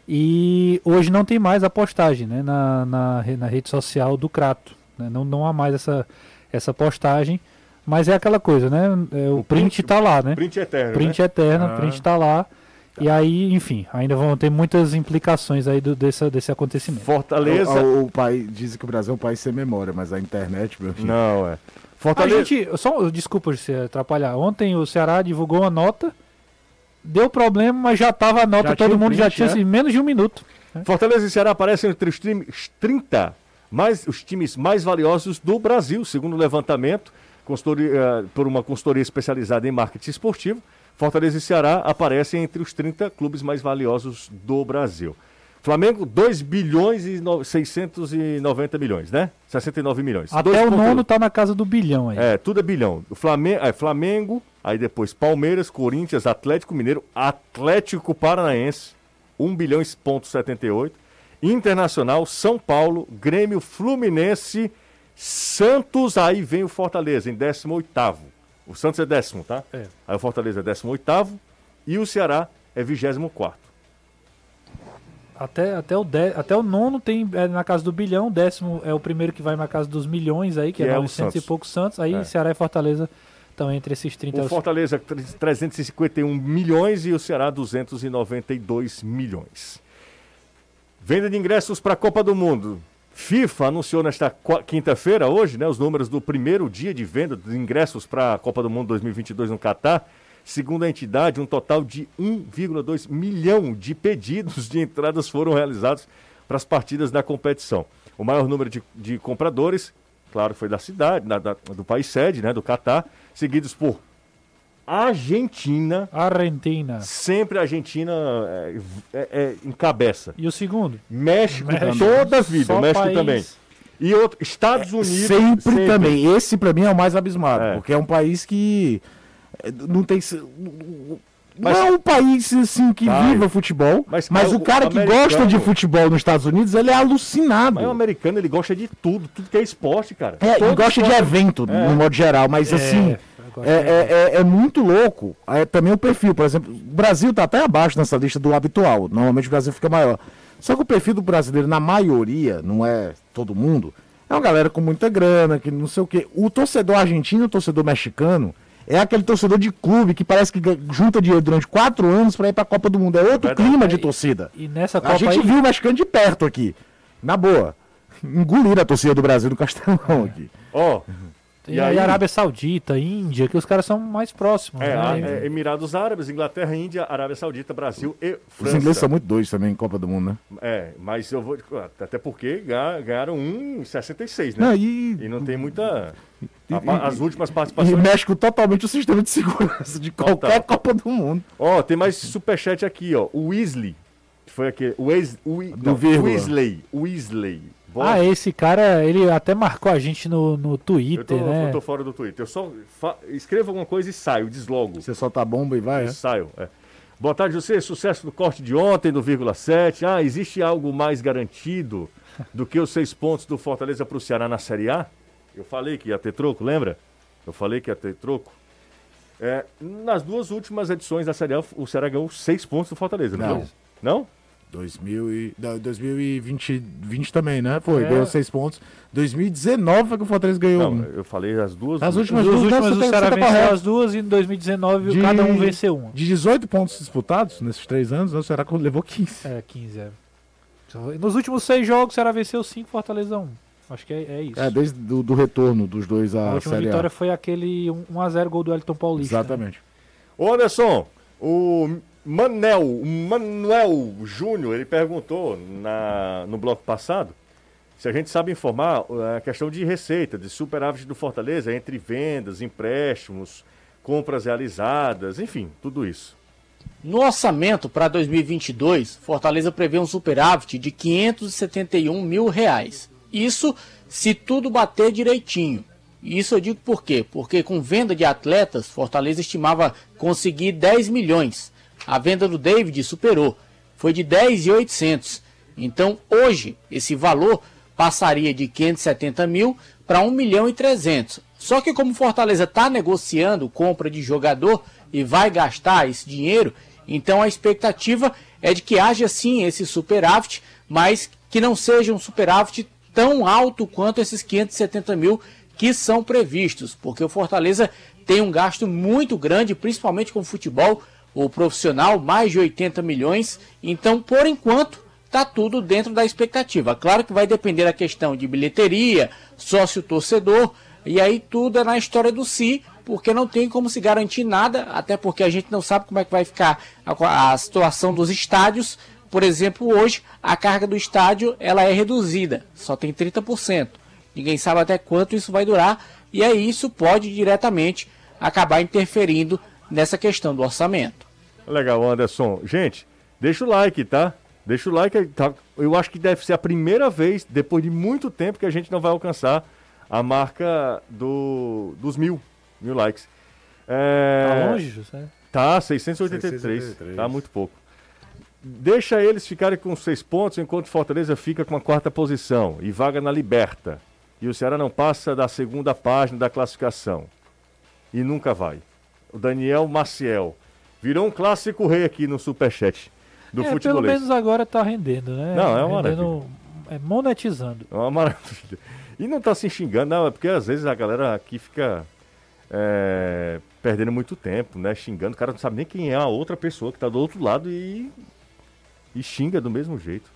G: E hoje não tem mais a postagem né, na, na, na rede social do Crato. né, Não, não há mais essa, essa postagem. Mas é aquela coisa, né? é, o,
A: O
G: print
A: print-
G: está lá, né?
A: Print eterno.
G: Print
A: né?
G: eterno,
F: Ah.
G: print está lá. E aí, enfim, ainda vão ter muitas implicações aí do, dessa, desse acontecimento.
A: Fortaleza.
F: O, o, o pai diz que o Brasil é um país sem memória, mas a internet, meu filho.
A: Não, é.
G: A
A: Fortaleza.
G: gente, só, desculpa se atrapalhar. Ontem o Ceará divulgou uma nota, deu problema, mas já tava a nota,
F: Já
G: todo mundo já
F: print,
G: tinha
F: é?
G: assim, menos de um minuto.
A: Fortaleza e Ceará aparecem entre os times 30 mais, os times mais valiosos do Brasil, segundo o levantamento eh, por uma consultoria especializada em marketing esportivo. Fortaleza e Ceará aparecem entre os 30 clubes mais valiosos do Brasil. Flamengo, 2 bilhões e no- 690 milhões, né? 69 milhões.
G: Até
A: 2,8.
G: o nono tá na casa do bilhão aí.
A: É, tudo é bilhão. O Flamengo, é, Flamengo, aí depois Palmeiras, Corinthians, Atlético Mineiro, Atlético Paranaense, 1 bilhão e ponto 78. Internacional, São Paulo, Grêmio, Fluminense, Santos, aí vem o Fortaleza em 18º. O Santos é décimo, tá?
G: É.
A: Aí o Fortaleza é 18º e o Ceará é 24º.
G: Até, até, o de, até o nono tem é na casa do bilhão, o décimo é o primeiro que vai na casa dos milhões aí, que,
A: Que
G: é
A: é o
G: 900 e poucos Santos. Aí
A: É.
G: Ceará e Fortaleza estão entre esses 30.
A: O Fortaleza, tre- 351 milhões e o Ceará, 292 milhões. Venda de ingressos para a Copa do Mundo. FIFA anunciou nesta quinta-feira, hoje, né, os números do primeiro dia de venda de ingressos para a Copa do Mundo 2022 no Catar. Segundo a entidade, um total de 1,2 milhão de pedidos de entradas foram realizados para as partidas da competição. O maior número de, de compradores, claro, foi da cidade, da- da- do país sede, né, do Catar, seguidos por Argentina,
G: Argentina.
A: sempre a Argentina é, é, é, encabeça.
G: E o segundo?
A: México,
G: México.
A: toda a vida,
G: Só
A: México
G: país-
A: também. E outro, Estados Unidos.
F: Sempre, também. Esse pra mim é o mais abismado,
A: É.
F: porque é um país que eh, não tem.
A: Mas-
F: não é um país assim que
A: Caio,
F: viva futebol,
A: mas,
F: mas, o cara
A: o
F: que gosta de futebol nos Estados Unidos, ele é alucinado.
A: Mas o americano, ele gosta de tudo, tudo que é esporte, cara.
F: É,
A: Todo
F: e gosta de
A: esporte-
F: evento,
A: É.
F: no modo geral, mas assim, é,
G: de
F: é, é- é muito louco. É, também o perfil, por exemplo, o Brasil tá até abaixo nessa lista do habitual. Normalmente o Brasil fica maior. Só que o perfil do brasileiro, na maioria, não é todo mundo, é uma galera com muita grana, que não sei o quê. O torcedor argentino e o torcedor mexicano é aquele torcedor de clube que parece que junta dinheiro durante quatro anos pra ir pra Copa do Mundo. É outro
A: verdade.
F: clima de torcida.
G: E nessa
F: A
G: Copa
F: gente
G: aí,
F: viu o mexicano de perto aqui. Na boa. Engolir a torcida do Brasil no Castelão aqui.
A: Ó,
G: tem
A: e
G: aí
A: aí?
G: Arábia Saudita, Índia, que os caras são mais próximos.
A: é,
G: né?
A: é, Emirados Árabes, Inglaterra, Índia, Arábia Saudita, Brasil e
F: Os
A: França.
F: ingleses são muito doidos também em Copa do Mundo, né?
A: É, mas eu vou. Até porque ga- ganharam 1,66, né?
F: Não, e,
A: E não tem muita.
F: E-
A: a
F: e-
A: as últimas
F: e
A: participações.
F: mexe com totalmente o sistema de segurança de qualquer
A: Total.
F: Copa do Mundo.
A: Ó, tem mais superchat aqui, ó. O Weasley. que Foi aquele. O Weas, o, Wi-
F: Do
A: não. Weasley. Weasley. Bom,
G: Ah, esse cara, ele até marcou a gente no, no
A: eu, tô,
G: Twitter, né?
A: eu tô fora do Twitter. Eu só fa- escrevo alguma coisa e saio, deslogo.
F: Você solta a bomba e vai, é?
A: Saio. é. Boa tarde, você. Sucesso do corte de ontem, do vírgula 7. Ah, existe algo mais garantido do que os seis pontos do Fortaleza para o Ceará na Série A? Eu falei que ia ter troco, lembra? Eu falei que ia ter troco. É, nas duas últimas edições da Série A, o Ceará ganhou seis pontos do Fortaleza, não,
F: Não.
A: Não?
F: 2000 e, não, 2020 20 também, né? Foi,
G: É.
F: ganhou seis pontos. 2019 foi que o Fortaleza ganhou
A: Não,
F: um.
A: eu falei as duas.
F: As
G: As
F: últimas
G: duas
F: duas,
G: últimas
F: você
G: o Ceará
F: tá
G: venceu
F: correto.
G: as duas e em 2019
F: De-
G: cada um venceu um.
F: De 18 pontos disputados nesses três anos, né, o Ceará levou 15.
G: É, 15, é. Nos últimos seis jogos, o Ceará venceu 5, Fortaleza 1. Acho que é, é isso.
F: É, desde do, do retorno dos dois
G: a
F: à
G: última
F: Série
G: vitória
F: A.
G: foi aquele 1x0 gol do Elton Paulista.
F: Exatamente.
A: Ô Anderson, o Manel, Manuel Júnior, ele perguntou na, no bloco passado se a gente sabe informar uh, a questão de receita, de superávit do Fortaleza entre vendas, empréstimos, compras realizadas, enfim, tudo isso.
D: No orçamento para 2022, Fortaleza prevê um superávit de 571 mil reais. Isso se tudo bater direitinho. Isso eu digo por quê? Porque com venda de atletas, Fortaleza estimava conseguir 10 milhões. A venda do David superou, foi de 10,800. Então hoje esse valor passaria de 570 mil para 1 milhão e 300. Só que como Fortaleza está negociando compra de jogador e vai gastar esse dinheiro, então a expectativa é de que haja sim esse superávit, mas que não seja um superávit tão alto quanto esses 570 mil que são previstos, porque o Fortaleza tem um gasto muito grande, principalmente com futebol, o profissional, mais de 80 milhões. Então, por enquanto, está tudo dentro da expectativa. Claro que vai depender da questão de bilheteria, sócio-torcedor, e aí tudo é na história do si, porque não tem como se garantir nada, até porque a gente não sabe como é que vai ficar a, a situação dos estádios. Por exemplo, hoje a carga do estádio ela é reduzida, só tem 30%. Ninguém sabe até quanto isso vai durar, e aí isso pode diretamente acabar interferindo nessa questão do orçamento.
A: Legal, Anderson. Gente, deixa o like, tá? Deixa o like. Tá? Eu acho que deve ser a primeira vez, depois de muito tempo, que a gente não vai alcançar a marca do, dos mil, mil likes. É...
G: Tá longe, José?
A: Tá, 683.
F: 683.
A: Tá muito pouco. Deixa eles ficarem com seis pontos, enquanto Fortaleza fica com a quarta posição e vaga na Liberta. E o Ceará não passa da segunda página da classificação. E nunca vai. O Daniel Maciel. Virou um clássico rei aqui no Superchat do
G: é, pelo
A: futebolês.
G: menos agora tá rendendo, né?
A: Não, é uma
G: rendendo, é, monetizando.
A: É uma maravilha. E não tá se xingando, não, é porque às vezes a galera aqui fica é, perdendo muito tempo, né? Xingando. O cara não sabe nem quem é a outra pessoa que tá do outro lado e, e xinga do mesmo jeito.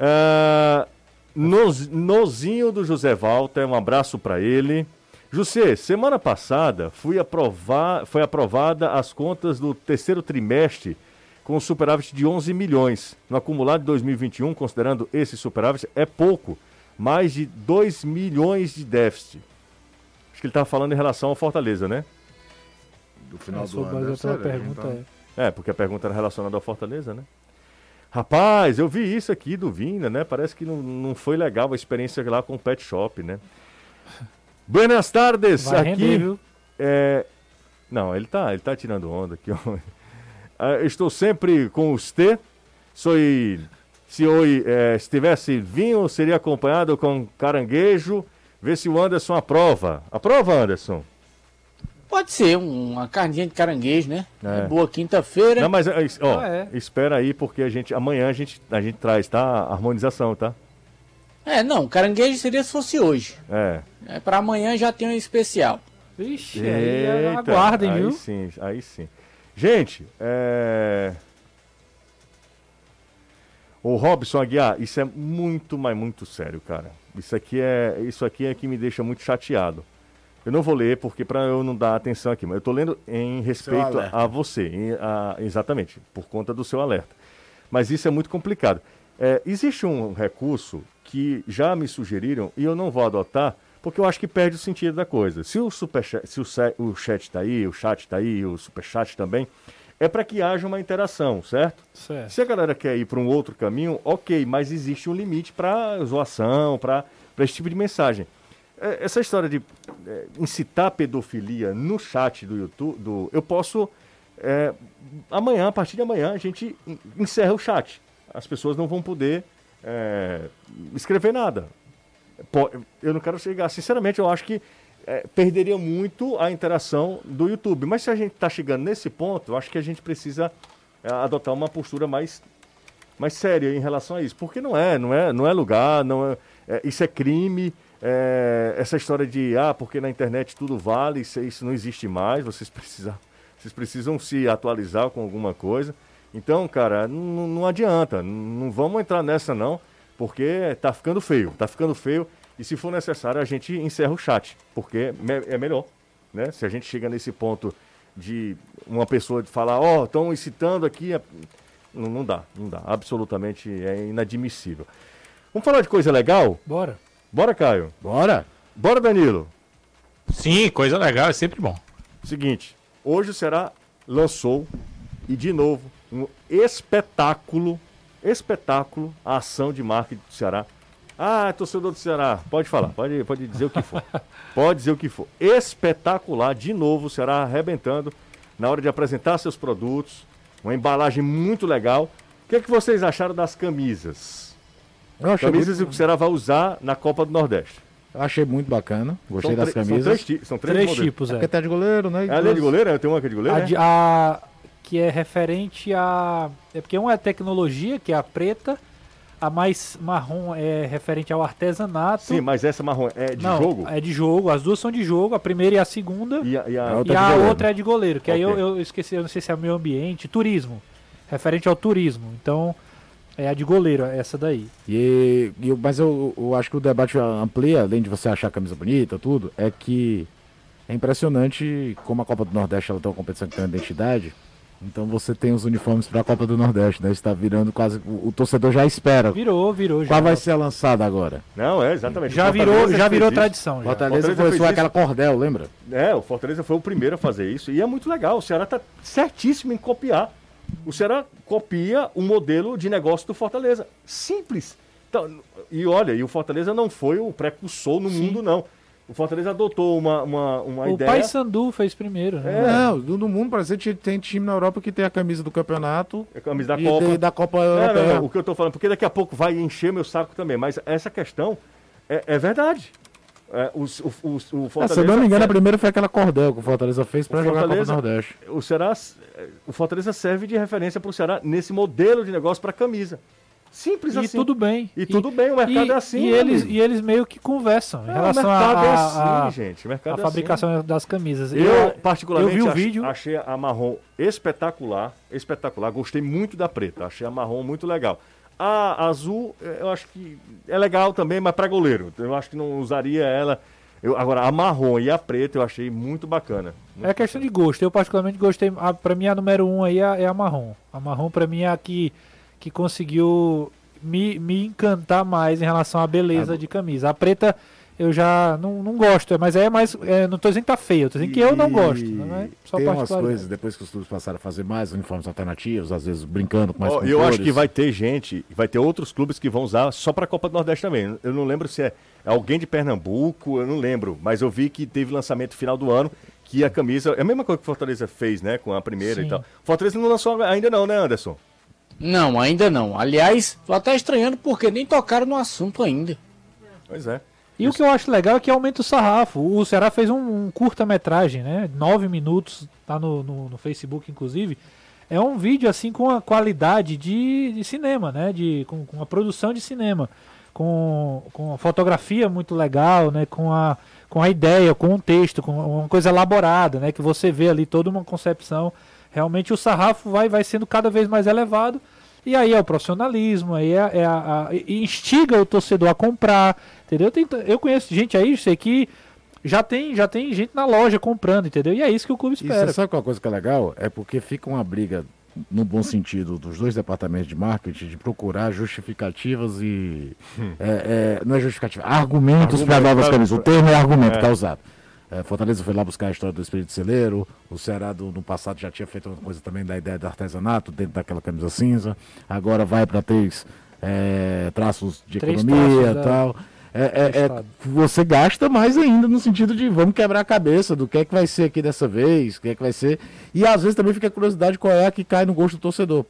A: Ah, Nozinho do José Walter, um abraço para ele. José, semana passada fui aprovar, foi aprovada as contas do terceiro trimestre com superávit de 11 milhões. No acumulado de 2021, considerando esse superávit, é pouco, mais de 2 milhões de déficit. Acho que ele estava falando em relação ao Fortaleza, né?
F: Do final
G: É,
F: do ano.
G: a
F: deve
G: tua
F: ser,
G: pergunta
F: então.
G: é.
A: É, porque a pergunta era relacionada ao Fortaleza, né? Rapaz, eu vi isso aqui do Vinda, né? Parece que não, não foi legal a experiência lá com o Pet Shop, né? Buenas tardes,
G: Vai
A: aqui.
G: render, viu?
A: É... Não, ele tá, ele tá tirando onda aqui. Ah, estou sempre com você. Sou se hoje eh, estivesse vinho, seria acompanhado com caranguejo. Vê se o Anderson aprova. Aprova, Anderson?
D: Pode ser um- uma carninha de caranguejo, né?
A: É.
D: É boa quinta-feira.
A: Não, mas é, ó,
G: Ah, é.
A: espera aí, porque a gente amanhã a gente, a gente traz, tá? A harmonização, tá?
D: É, não, caranguejo seria se fosse hoje.
A: É.
D: É, para amanhã já tem um especial.
G: Vixe, aí
A: Eita,
G: aguardem,
A: aí
G: viu?
A: sim, aí sim. Gente, é... O Robson Aguiar, isso é muito, mas muito sério, cara. Isso aqui é, isso aqui é que me deixa muito chateado. Eu não vou ler porque para eu não dar atenção aqui, mas eu tô lendo em respeito a você, em- a- exatamente, por conta do seu alerta. Mas isso é muito complicado. É, existe um recurso que já me sugeriram e eu não vou adotar porque eu acho que perde o sentido da coisa. Se o superchat, se o, o chat está aí, o chat está aí, o superchat também, é para que haja uma interação, certo?
G: Certo.
A: Se a galera quer ir para um outro caminho, ok, mas existe um limite para zoação, para esse tipo de mensagem. É, Essa história de é, incitar pedofilia no chat do YouTube, do, eu posso. é, amanhã, a partir de amanhã, a gente en- encerra o chat. As pessoas não vão poder é, escrever nada. Eu não quero chegar. Sinceramente, eu acho que é, perderia muito a interação do YouTube. Mas se a gente está chegando nesse ponto, eu acho que a gente precisa é, adotar uma postura mais, mais séria em relação a isso. Porque não é, não é, não é lugar, não é, é, isso é crime. é, essa história de ah, porque na internet tudo vale, isso, isso não existe mais, vocês precisam, vocês precisam se atualizar com alguma coisa. Então, cara, não, não adianta, não vamos entrar nessa não, porque tá ficando feio, tá ficando feio. E se for necessário, a gente encerra o chat, porque me- é melhor, né? Se a gente chega nesse ponto de uma pessoa de falar, ó, estão incitando aqui, é- não, não dá, não dá, absolutamente é inadmissível. Vamos falar de coisa legal?
G: Bora.
A: Bora, Caio.
F: Bora!
A: Bora, Danilo.
E: Sim, coisa legal, é sempre bom.
A: Seguinte, hoje o Ceará lançou e de novo um espetáculo, espetáculo, a ação de marketing do Ceará. Ah, torcedor do Ceará, pode falar, pode, pode dizer o que for. pode dizer o que for. Espetacular, de novo, o Ceará arrebentando na hora de apresentar seus produtos. Uma embalagem muito legal. O que, é que vocês acharam das camisas?
F: Eu achei,
A: Camisas
F: muito,
A: que o Ceará vai usar na Copa do Nordeste.
F: eu achei muito bacana. Gostei
A: São
F: das camisas.
A: São três, são três,
G: Três tipos,
F: Porque
G: é.
F: tá de goleiro, né?
A: É a linha de goleiro? Tem uma que é de goleiro?
G: A,
A: né?
G: de- a- que é referente a. É porque uma é tecnologia, que é a preta, a mais marrom é referente ao artesanato.
A: Sim, mas essa marrom é de
G: Não,
A: jogo?
G: é de jogo, as duas são de jogo, a primeira e a segunda.
A: E a, e a-
F: A outra
G: E
F: é de
G: a
F: goleiro.
G: outra é de goleiro, que aí eu, eu esqueci, eu não sei se é meio ambiente, turismo. Referente ao turismo. Então, é a de goleiro, essa daí.
F: E, e eu- mas eu, eu acho que o debate amplia, além de você achar a camisa bonita, tudo, é que é impressionante como a Copa do Nordeste ela tem uma competição que tem uma identidade. Então você tem os uniformes para a Copa do Nordeste, né? Está virando quase. O, torcedor já espera.
G: Virou, virou. Já,
F: Qual vai ser a lançada agora?
A: Não, é exatamente.
G: já virou, já virou tradição. Já.
F: Fortaleza,
A: Fortaleza isso.
F: aquela cordel, lembra?
A: É, o Fortaleza foi o primeiro a fazer isso. E é muito legal. O Ceará tá certíssimo em copiar. O Ceará copia o modelo de negócio do Fortaleza. Simples. Então, e olha, e o Fortaleza não foi o precursor no mundo, não. O Fortaleza adotou uma, uma, uma
G: O
A: ideia.
G: Paysandu fez primeiro, né?
A: É.
F: Não, do mundo parece que tem time na Europa que tem a camisa do campeonato
A: A camisa da
F: e
A: Copa.
F: de- da Copa
A: Não,
F: Europeia.
A: não, não, o que eu tô falando, porque daqui a pouco vai encher meu saco também, mas essa questão é, é verdade. É, os- o, o, o Fortaleza,
F: se eu não me engano, a primeira foi aquela cordel que o Fortaleza fez para
A: O
F: jogar a Copa do Nordeste.
A: o Ceará, o Fortaleza serve de referência para o Ceará nesse modelo de negócio para camisa. Simples
G: E
A: assim.
G: tudo bem.
A: E tudo bem, o mercado
G: e-
A: é assim,
G: E eles,
A: amigo.
G: e eles meio que conversam em
A: É,
G: relação
A: o mercado
G: à
A: é
G: a,
A: assim,
G: a-
A: gente. O mercado
G: a
A: é
G: fabricação das camisas.
A: assim. Eu, particularmente,
G: eu vi o vídeo.
A: achei a marrom espetacular. Espetacular. Gostei muito da preta. Achei a marrom muito legal. A azul, eu acho que é legal também, mas para goleiro. Eu acho que não usaria ela. Eu, agora, a marrom e a preta eu achei muito bacana. Muito
G: É questão de gosto. Eu particularmente gostei. A, pra mim a número um aí é, é a marrom. A marrom pra mim é a que, que conseguiu me, me encantar mais em relação à beleza de camisa. A preta eu já não, não gosto, mas é mais. é, não tô dizendo que tá feio, eu tô dizendo que eu não gosto. Né? Só
F: tem umas coisas, depois que os clubes passaram a fazer mais uniformes alternativos, às vezes brincando com mais com
A: eu acho que vai ter gente, vai ter outros clubes que vão usar só para a Copa do Nordeste também. Eu não lembro se é alguém de Pernambuco, eu não lembro, mas eu vi que teve lançamento final do ano que a camisa é a mesma coisa que o Fortaleza fez, né, com a primeira
G: Sim.
A: e tal. Fortaleza não lançou ainda não, né, Anderson?
D: Não, ainda não. Aliás, tô até estranhando porque nem tocaram no assunto ainda.
A: Pois é.
G: E o que eu acho legal é que aumenta o sarrafo. O Ceará fez um, um curta-metragem, né? Nove minutos, tá no, no, no Facebook, inclusive. É um vídeo, assim, com a qualidade de, de cinema, né? De, com, com a produção de cinema. Com, com a fotografia muito legal, né? Com a, com a ideia, com o texto, com uma coisa elaborada, né? Que você vê ali toda uma concepção. Realmente o sarrafo vai, vai sendo cada vez mais elevado. E aí é o profissionalismo, aí é, é a, a- e instiga o torcedor a comprar, entendeu? Tem eu conheço gente aí, sei que já tem, já tem gente na loja comprando, entendeu? E é isso que o clube
F: E
G: espera.
F: você sabe qual a coisa que é legal? É porque fica uma briga, no bom sentido, dos dois departamentos de marketing, de procurar justificativas e. é, é, não é justificativa, argumentos para novas camisas. O termo é argumento
A: É.
F: que é usado. É, Fortaleza foi lá buscar a história do espírito celeiro. O Ceará do, no passado já tinha feito uma coisa também da ideia do artesanato dentro daquela camisa cinza. Agora vai para três é, traços de
G: Três
F: economia e
G: é.
F: tal. É, é- é- você gasta mais ainda no sentido de vamos quebrar a cabeça do que é que vai ser aqui dessa vez, o que é que vai ser. E às vezes também fica a curiosidade qual é a que cai no gosto do torcedor.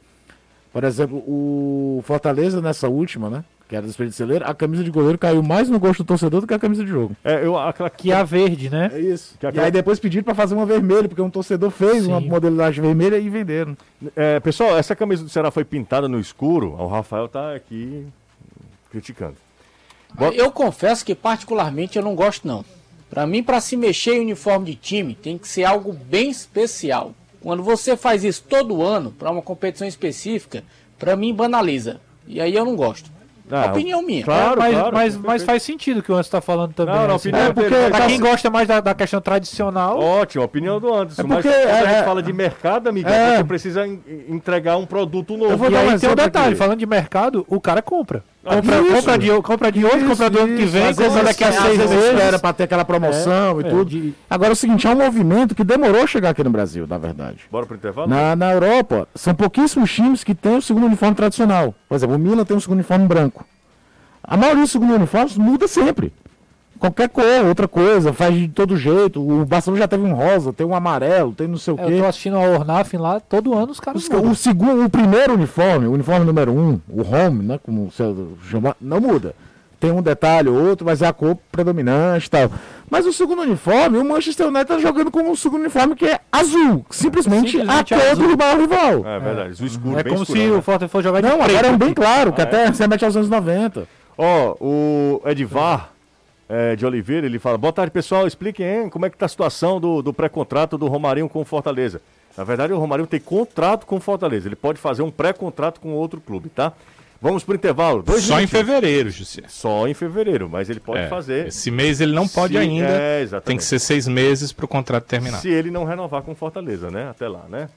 F: Por exemplo, o Fortaleza nessa última, né? Que era do Espírito Celeiro, a camisa de goleiro caiu mais no gosto do torcedor do que a camisa de jogo.
A: É, eu aquela
G: Que é a verde, né?
F: É isso.
A: Que
F: E
A: aquela-
F: aí depois pediram para fazer uma vermelha, porque um torcedor fez
G: Sim.
F: uma modelagem vermelha e venderam.
A: É, pessoal, essa camisa do Ceará foi pintada no escuro. O Rafael tá aqui criticando. Bota-
D: Eu confesso que particularmente eu não gosto não. Pra mim, pra se mexer em uniforme de time, tem que ser algo bem especial. Quando você faz isso todo ano pra uma competição específica, pra mim banaliza. E aí eu não gosto.
A: Ah,
D: Opinião minha.
A: Claro,
G: mas,
A: claro.
G: mas, mas faz sentido o que o Anderson tá falando também.
A: Não, não,
G: assim,
A: opinião
G: né? porque
A: dele,
G: pra
A: mas-
G: quem gosta mais da, da questão tradicional,
A: Ótimo, a opinião do Anderson.
F: É
A: mas
F: porque,
A: quando a
F: é,
A: gente
F: é-
A: fala de mercado, amiga,
F: É.
A: você precisa en- entregar um produto novo.
F: Eu vou
G: e
F: dar um
G: aí tem um detalhe,
F: aqui.
G: falando de mercado, o cara compra. Compra,
F: isso.
G: compra, de, compra de hoje, compra do ano que vem,
F: Às vezes
G: compra daqui a seis
F: vezes
G: meses.
F: espera para ter aquela promoção e
G: É,
F: tudo.
G: de-
F: Agora é o seguinte, é um movimento que demorou a chegar aqui no Brasil, na verdade.
A: Bora pro intervalo?
F: Na, na Europa, são pouquíssimos times que têm o segundo uniforme tradicional. Por exemplo, o Milan tem um segundo uniforme branco. A maioria dos segundos uniformes muda sempre. Qualquer cor, outra coisa, faz de todo jeito. O Barcelona já teve um rosa, tem um amarelo, tem não sei o
G: É,
F: quê.
G: eu tô assistindo a Ornaf lá, todo ano os caras
F: Os- o segundo, o primeiro uniforme, o uniforme número um, o home, né, como você chama, não muda. Tem um detalhe ou outro, mas é a cor predominante e tal. Mas o segundo uniforme, o Manchester United tá jogando com um segundo uniforme que é azul, simplesmente,
G: Simplesmente
F: a cor
G: azul.
F: do maior rival.
A: É verdade, o escuro,
G: É
A: bem
G: como
A: escurão,
G: se
A: né?
G: o Fortaleza fosse jogar de
F: Não, agora é um
G: preto.
F: bem claro,
A: Ah,
F: que até você mete aos anos 90.
A: Ó, o Edvar é, de Oliveira, ele fala, boa tarde pessoal, expliquem hein, como é que tá a situação do, do pré-contrato do Romarinho com o Fortaleza. Na verdade, o Romarinho tem contrato com o Fortaleza, ele pode fazer um pré-contrato com outro clube, tá? Vamos pro intervalo. Dois
E: Só em fevereiro, José.
A: Só em fevereiro, mas ele pode
E: É,
A: fazer
E: Esse mês ele não pode
A: Se-
E: ainda.
A: é, exatamente.
E: tem que ser seis meses para o contrato terminar.
A: se ele não renovar com o Fortaleza, né? Até lá, né?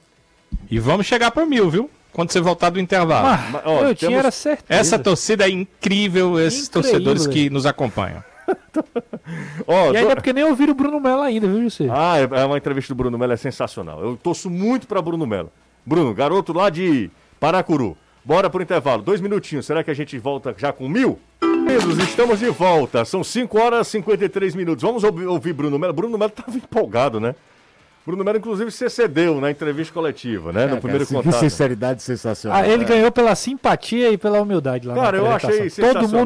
E: E vamos chegar por mil, viu? Quando você voltar do intervalo.
G: Ah,
A: Mas, ó,
G: eu tinha
A: temos-
G: era certeza.
E: Essa torcida é incrível, esses
G: Incrível.
E: torcedores que nos acompanham.
A: Ó,
G: E ainda porque nem ouviram o Bruno Mello ainda, viu, José?
A: Ah, é é uma entrevista do Bruno Melo, é sensacional. Eu torço muito pra Bruno Melo. Bruno, garoto lá de Paracuru. Bora pro intervalo, dois minutinhos. Será que a gente volta já com mil? Queridos, estamos de volta. São 5 horas e 53 minutos. Vamos ouvi- ouvir Bruno Melo. Bruno Melo estava empolgado, né? Bruno Melo, inclusive, se excedeu na entrevista coletiva, né? no primeiro
F: É, que
A: contato.
F: sinceridade sensacional.
G: Ah, ele ganhou pela simpatia e pela humildade lá na
A: Cara, eu achei
G: Todo mundo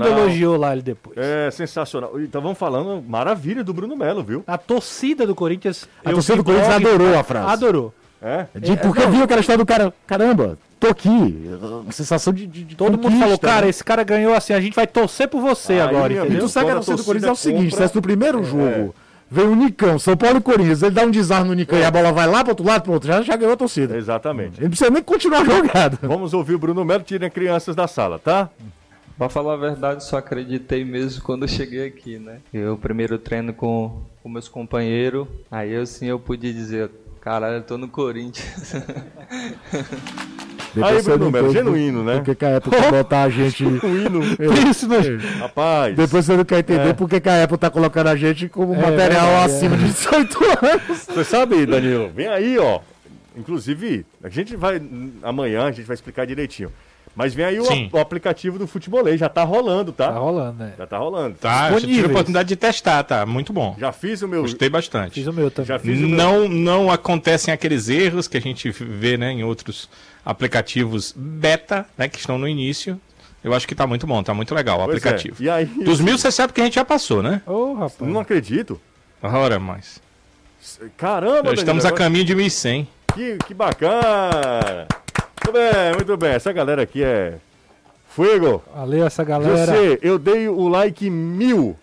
A: sensacional.
G: elogiou lá ele depois.
A: É sensacional. Então vamos falando maravilha do Bruno Melo, viu?
G: A torcida do Corinthians.
F: A
G: eu
F: torcida do Corinthians
G: blog-
F: adorou a frase.
G: Adorou.
A: É?
F: De, porque viu aquela história do cara, caramba, tô aqui. Uma sensação de, de, de
G: Todo mundo falou, cara,
F: né?
G: esse cara ganhou assim, a gente vai torcer por você
A: Aí,
G: agora. entendeu?
F: E que a torcida do Corinthians é o seguinte, se no primeiro jogo Vem o Nicão, São Paulo e Corinthians. Ele dá um desarme no Nicão e a bola vai lá pro outro lado, pro outro. Já, já ganhou a torcida.
A: Exatamente.
F: Ele não precisa nem continuar a jogada.
A: Vamos ouvir o Bruno Melo, tirem crianças da sala, tá?
H: Pra falar a verdade, só acreditei mesmo quando eu cheguei aqui, né? Eu primeiro treino com, com meus companheiros, aí assim eu pude dizer, caralho, eu tô no Corinthians.
F: Depois
A: Aí,
F: você
A: Bruno
F: entende
A: genuíno, né?
F: Porque que a Apple tá botar a gente.
A: O hino.
F: Isso, né?
A: Rapaz.
F: Depois você não quer entender
A: É.
F: por que a Apple tá colocando a gente como
G: É,
F: material
G: verdade,
F: acima de 18 anos.
A: Você sabe, Danilo, vem aí, ó. Inclusive, a gente vai. Amanhã a gente vai explicar direitinho. Mas vem aí o, o aplicativo do futebolês, já tá rolando, tá?
G: Tá rolando, né?
A: Já tá rolando.
E: Tá, eu tive a oportunidade de testar, tá? Muito bom.
A: Já fiz o meu.
E: Gostei bastante.
G: Fiz o meu também.
A: Já fiz o meu.
E: Não, não acontecem aqueles erros que a gente vê né, em outros aplicativos beta, né, que estão no início. Eu acho que tá muito bom, tá muito legal o
A: Pois é.
E: aplicativo.
A: E aí.
E: Dos mil você sabe que a gente já passou, né?
G: Ô, rapaz.
A: Não acredito.
E: Ora, mas.
A: Caramba,
E: Já
A: Danilo,
E: estamos a
A: agora-
E: caminho de 1100.
A: Que, que bacana! Muito bem, muito bem. Essa galera aqui é. Fuego!
G: Valeu essa galera.
A: Você, eu dei o like mil.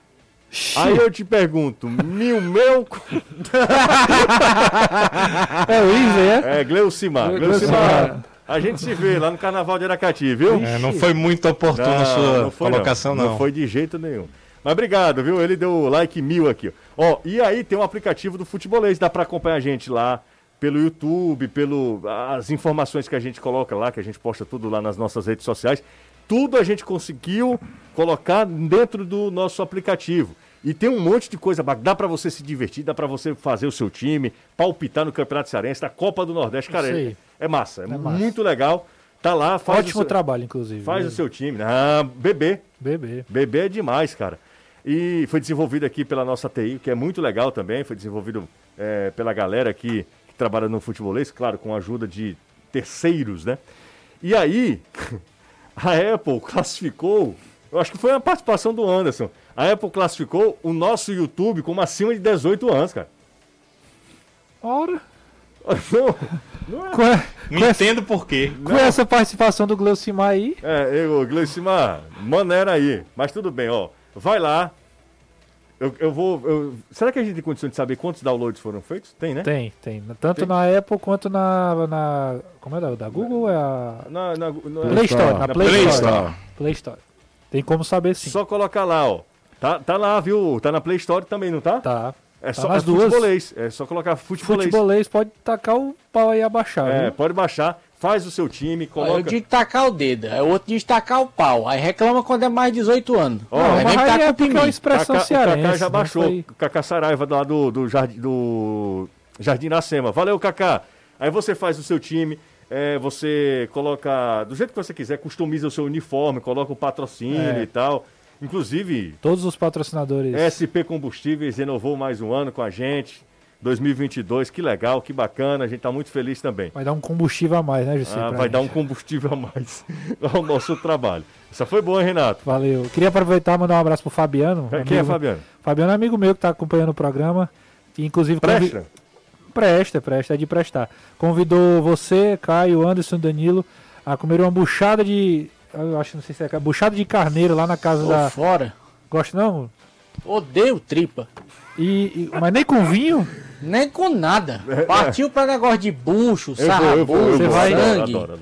A: Aí eu te pergunto, mil meu?
G: É o Isa, é?
A: É, Gleucimar. Gleucimar. A gente se vê lá no Carnaval de Aracati, viu?
E: É, não foi muito oportuno a sua
A: foi,
E: colocação, não.
A: Não foi de jeito nenhum. Mas obrigado, viu? Ele deu o like mil aqui. Ó, Ó, e aí tem um aplicativo do Futebolês, dá pra acompanhar a gente lá pelo YouTube, pelo as informações que a gente coloca lá, que a gente posta tudo lá nas nossas redes sociais. Tudo a gente conseguiu colocar dentro do nosso aplicativo. E tem um monte de coisa. Dá pra você se divertir, dá pra você fazer o seu time, palpitar no Campeonato Cearense, da Copa do Nordeste. Cara, é, é massa, é,
G: massa.
A: muito legal. Tá lá, faz
G: Ótimo
A: o seu,
G: trabalho, inclusive.
A: faz o seu time. Ah, bebê.
G: Bebê.
A: Bebê é demais, cara. E foi desenvolvido aqui pela nossa TI, que é muito legal também. Foi desenvolvido é, pela galera aqui que trabalha no futebolês, claro, com a ajuda de terceiros, né? E aí, a Apple classificou, eu acho que foi a participação do Anderson. A Apple classificou o nosso YouTube como acima de 18 anos, cara.
G: Ora,
A: Não, não é.
E: Não
G: com essa,
E: entendo por quê.
G: com essa participação do Gleucimar aí,
A: É, eu, Gleicimar, maneira aí. Mas tudo bem, ó. Vai lá. Eu, eu vou. eu- será que a gente tem condição de saber quantos downloads foram feitos? Tem, né?
G: tem, tem. Tanto
A: Tem.
G: na Apple quanto na. na como é da, da Google? É a.
A: Na, na, na-
G: Play Store. Na
A: na
G: Play,
A: Play
G: Store.
A: Store.
G: Play Store. Tem como saber sim.
A: Só colocar lá, ó. Tá, tá lá, viu? Tá na Play Store também, não tá?
G: Tá.
A: É
G: tá
A: só
G: nas
A: é
G: duas.
A: futebolês. É só colocar futebolês.
G: Futebolês pode tacar o pau aí abaixar.
A: É,
G: viu?
A: pode baixar, faz o seu time,
D: Ó, Eu
A: coloca.
D: digo tacar o dedo, o outro diz tacar o pau. Aí reclama quando é mais de 18 anos.
A: Ó,
G: Não, mas aí é
D: o
G: porque é uma expressão
A: Kaká-
G: cearense.
A: o Kaká já
G: não
A: baixou.
G: foi-
A: O Kaká Saraiva lá do, do, Jardim, do Jardim Iracema. Valeu, Kaká. Aí você faz o seu time, é, você coloca do jeito que você quiser, customiza o seu uniforme, coloca o patrocínio
G: É.
A: e tal. Inclusive,
G: Todos os patrocinadores.
A: SP Combustíveis renovou mais um ano com a gente. 2022, que legal, que bacana, a gente tá muito feliz também.
G: Vai dar um combustível a mais, né, José?
A: Ah, vai dar um
G: gente?
A: combustível a mais ao nosso trabalho. Essa foi boa, hein, Renato?
G: Valeu. Queria aproveitar e mandar um abraço pro Fabiano.
A: Quem é Fabiano?
G: Fabiano é amigo meu que tá acompanhando o programa. Que inclusive convi-
A: Presta?
G: Presta, presta, é de prestar. Convidou você, Caio, Anderson, Danilo a comer uma buchada de. Eu acho, não sei se é buchada de carneiro lá na casa
D: Tô
G: da.
D: fora.
G: Gosta não?
D: Odeio tripa.
G: E, e- mas nem com vinho?
D: Nem com nada. Partiu pra negócio de bucho, sarrabucho, sangue.
A: adoro, adoro.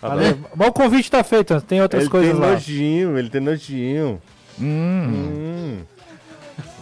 G: Valeu. Mas o convite tá feito, tem outras
A: Ele
G: coisas
A: tem
G: lá.
A: nojinho, ele tem nojinho. Hum.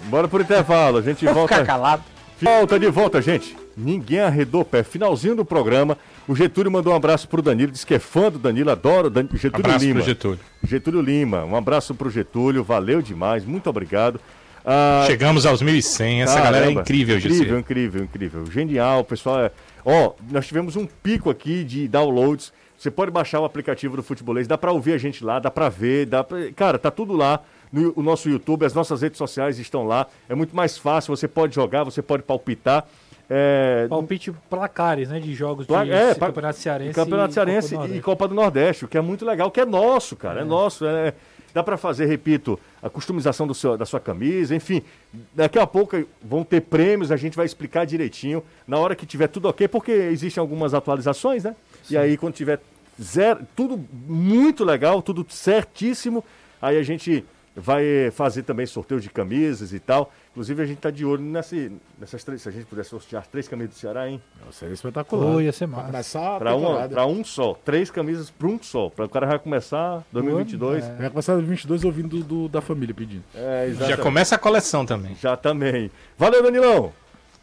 A: Bora pro intervalo, a gente
D: Vou
A: volta.
D: ficar calado.
A: Volta de volta, gente. Ninguém arredou o pé. Finalzinho do programa. O Getúlio mandou um abraço pro Danilo, disse que é fã do Danilo, adora o Dan... Getúlio
E: Abraço
A: Lima.
E: pro Getúlio.
A: Getúlio Lima, um abraço pro Getúlio, valeu demais, muito obrigado. Ah,
E: Chegamos aos 1.100. Essa galera é
A: Caramba,
E: incrível,
A: Incrível,
E: José.
A: incrível, incrível. Genial, o pessoal. É... Ó, nós tivemos um pico aqui de downloads. Você pode baixar o aplicativo do Futebolês, dá pra ouvir a gente lá, dá pra ver, dá pra... Cara, tá tudo lá. No o nosso YouTube, as nossas redes sociais estão lá. É muito mais fácil, você pode jogar, você pode palpitar. É...
G: Palpite placares, né? De jogos
A: Pla-
G: de
A: é,
G: Campeonato Cearense.
A: Campeonato
G: e
A: Cearense
G: Copa do
A: e
G: Nordeste.
A: Copa do Nordeste, o que é muito legal, que é nosso, cara, é, nosso. É, dá pra fazer, repito, a customização do seu, da sua camisa, enfim. Daqui a pouco vão ter prêmios, a gente vai explicar direitinho na hora que tiver tudo ok, porque existem algumas atualizações, né? E aí quando tiver zero, tudo muito legal, tudo certíssimo, aí a gente vai fazer também sorteio de camisas e tal. Inclusive, a gente tá de olho nesse, nessas três. Se a gente pudesse sortear três camisas do Ceará, hein?
F: Seria espetacular.
G: Pô, ia ser
F: Pra
G: massa.
F: começar a
A: Pra, uma,
F: temporada.
A: pra um só. Três camisas pra um só. Pra o cara já começar 2022.
F: Vai começar 22 ouvindo do, do- da família pedindo.
A: É,
E: Já começa a coleção também.
A: Já também. Valeu, Danilão.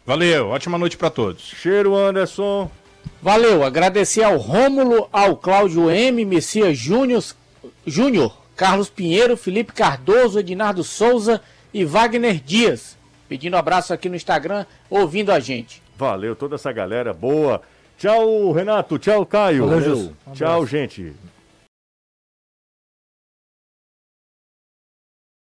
E: Valeu, ótima noite pra todos.
A: Cheiro, Anderson.
D: Valeu, agradecer ao Rômulo, ao Cláudio M, Messias Júnior, Júnior, Carlos Pinheiro, Felipe Cardoso, Ednardo Souza e Wagner Dias. Pedindo abraço aqui no Instagram, ouvindo a gente.
A: Valeu, toda essa galera boa. Tchau, Renato. Tchau, Caio.
G: Valeu. Um
A: Tchau, gente.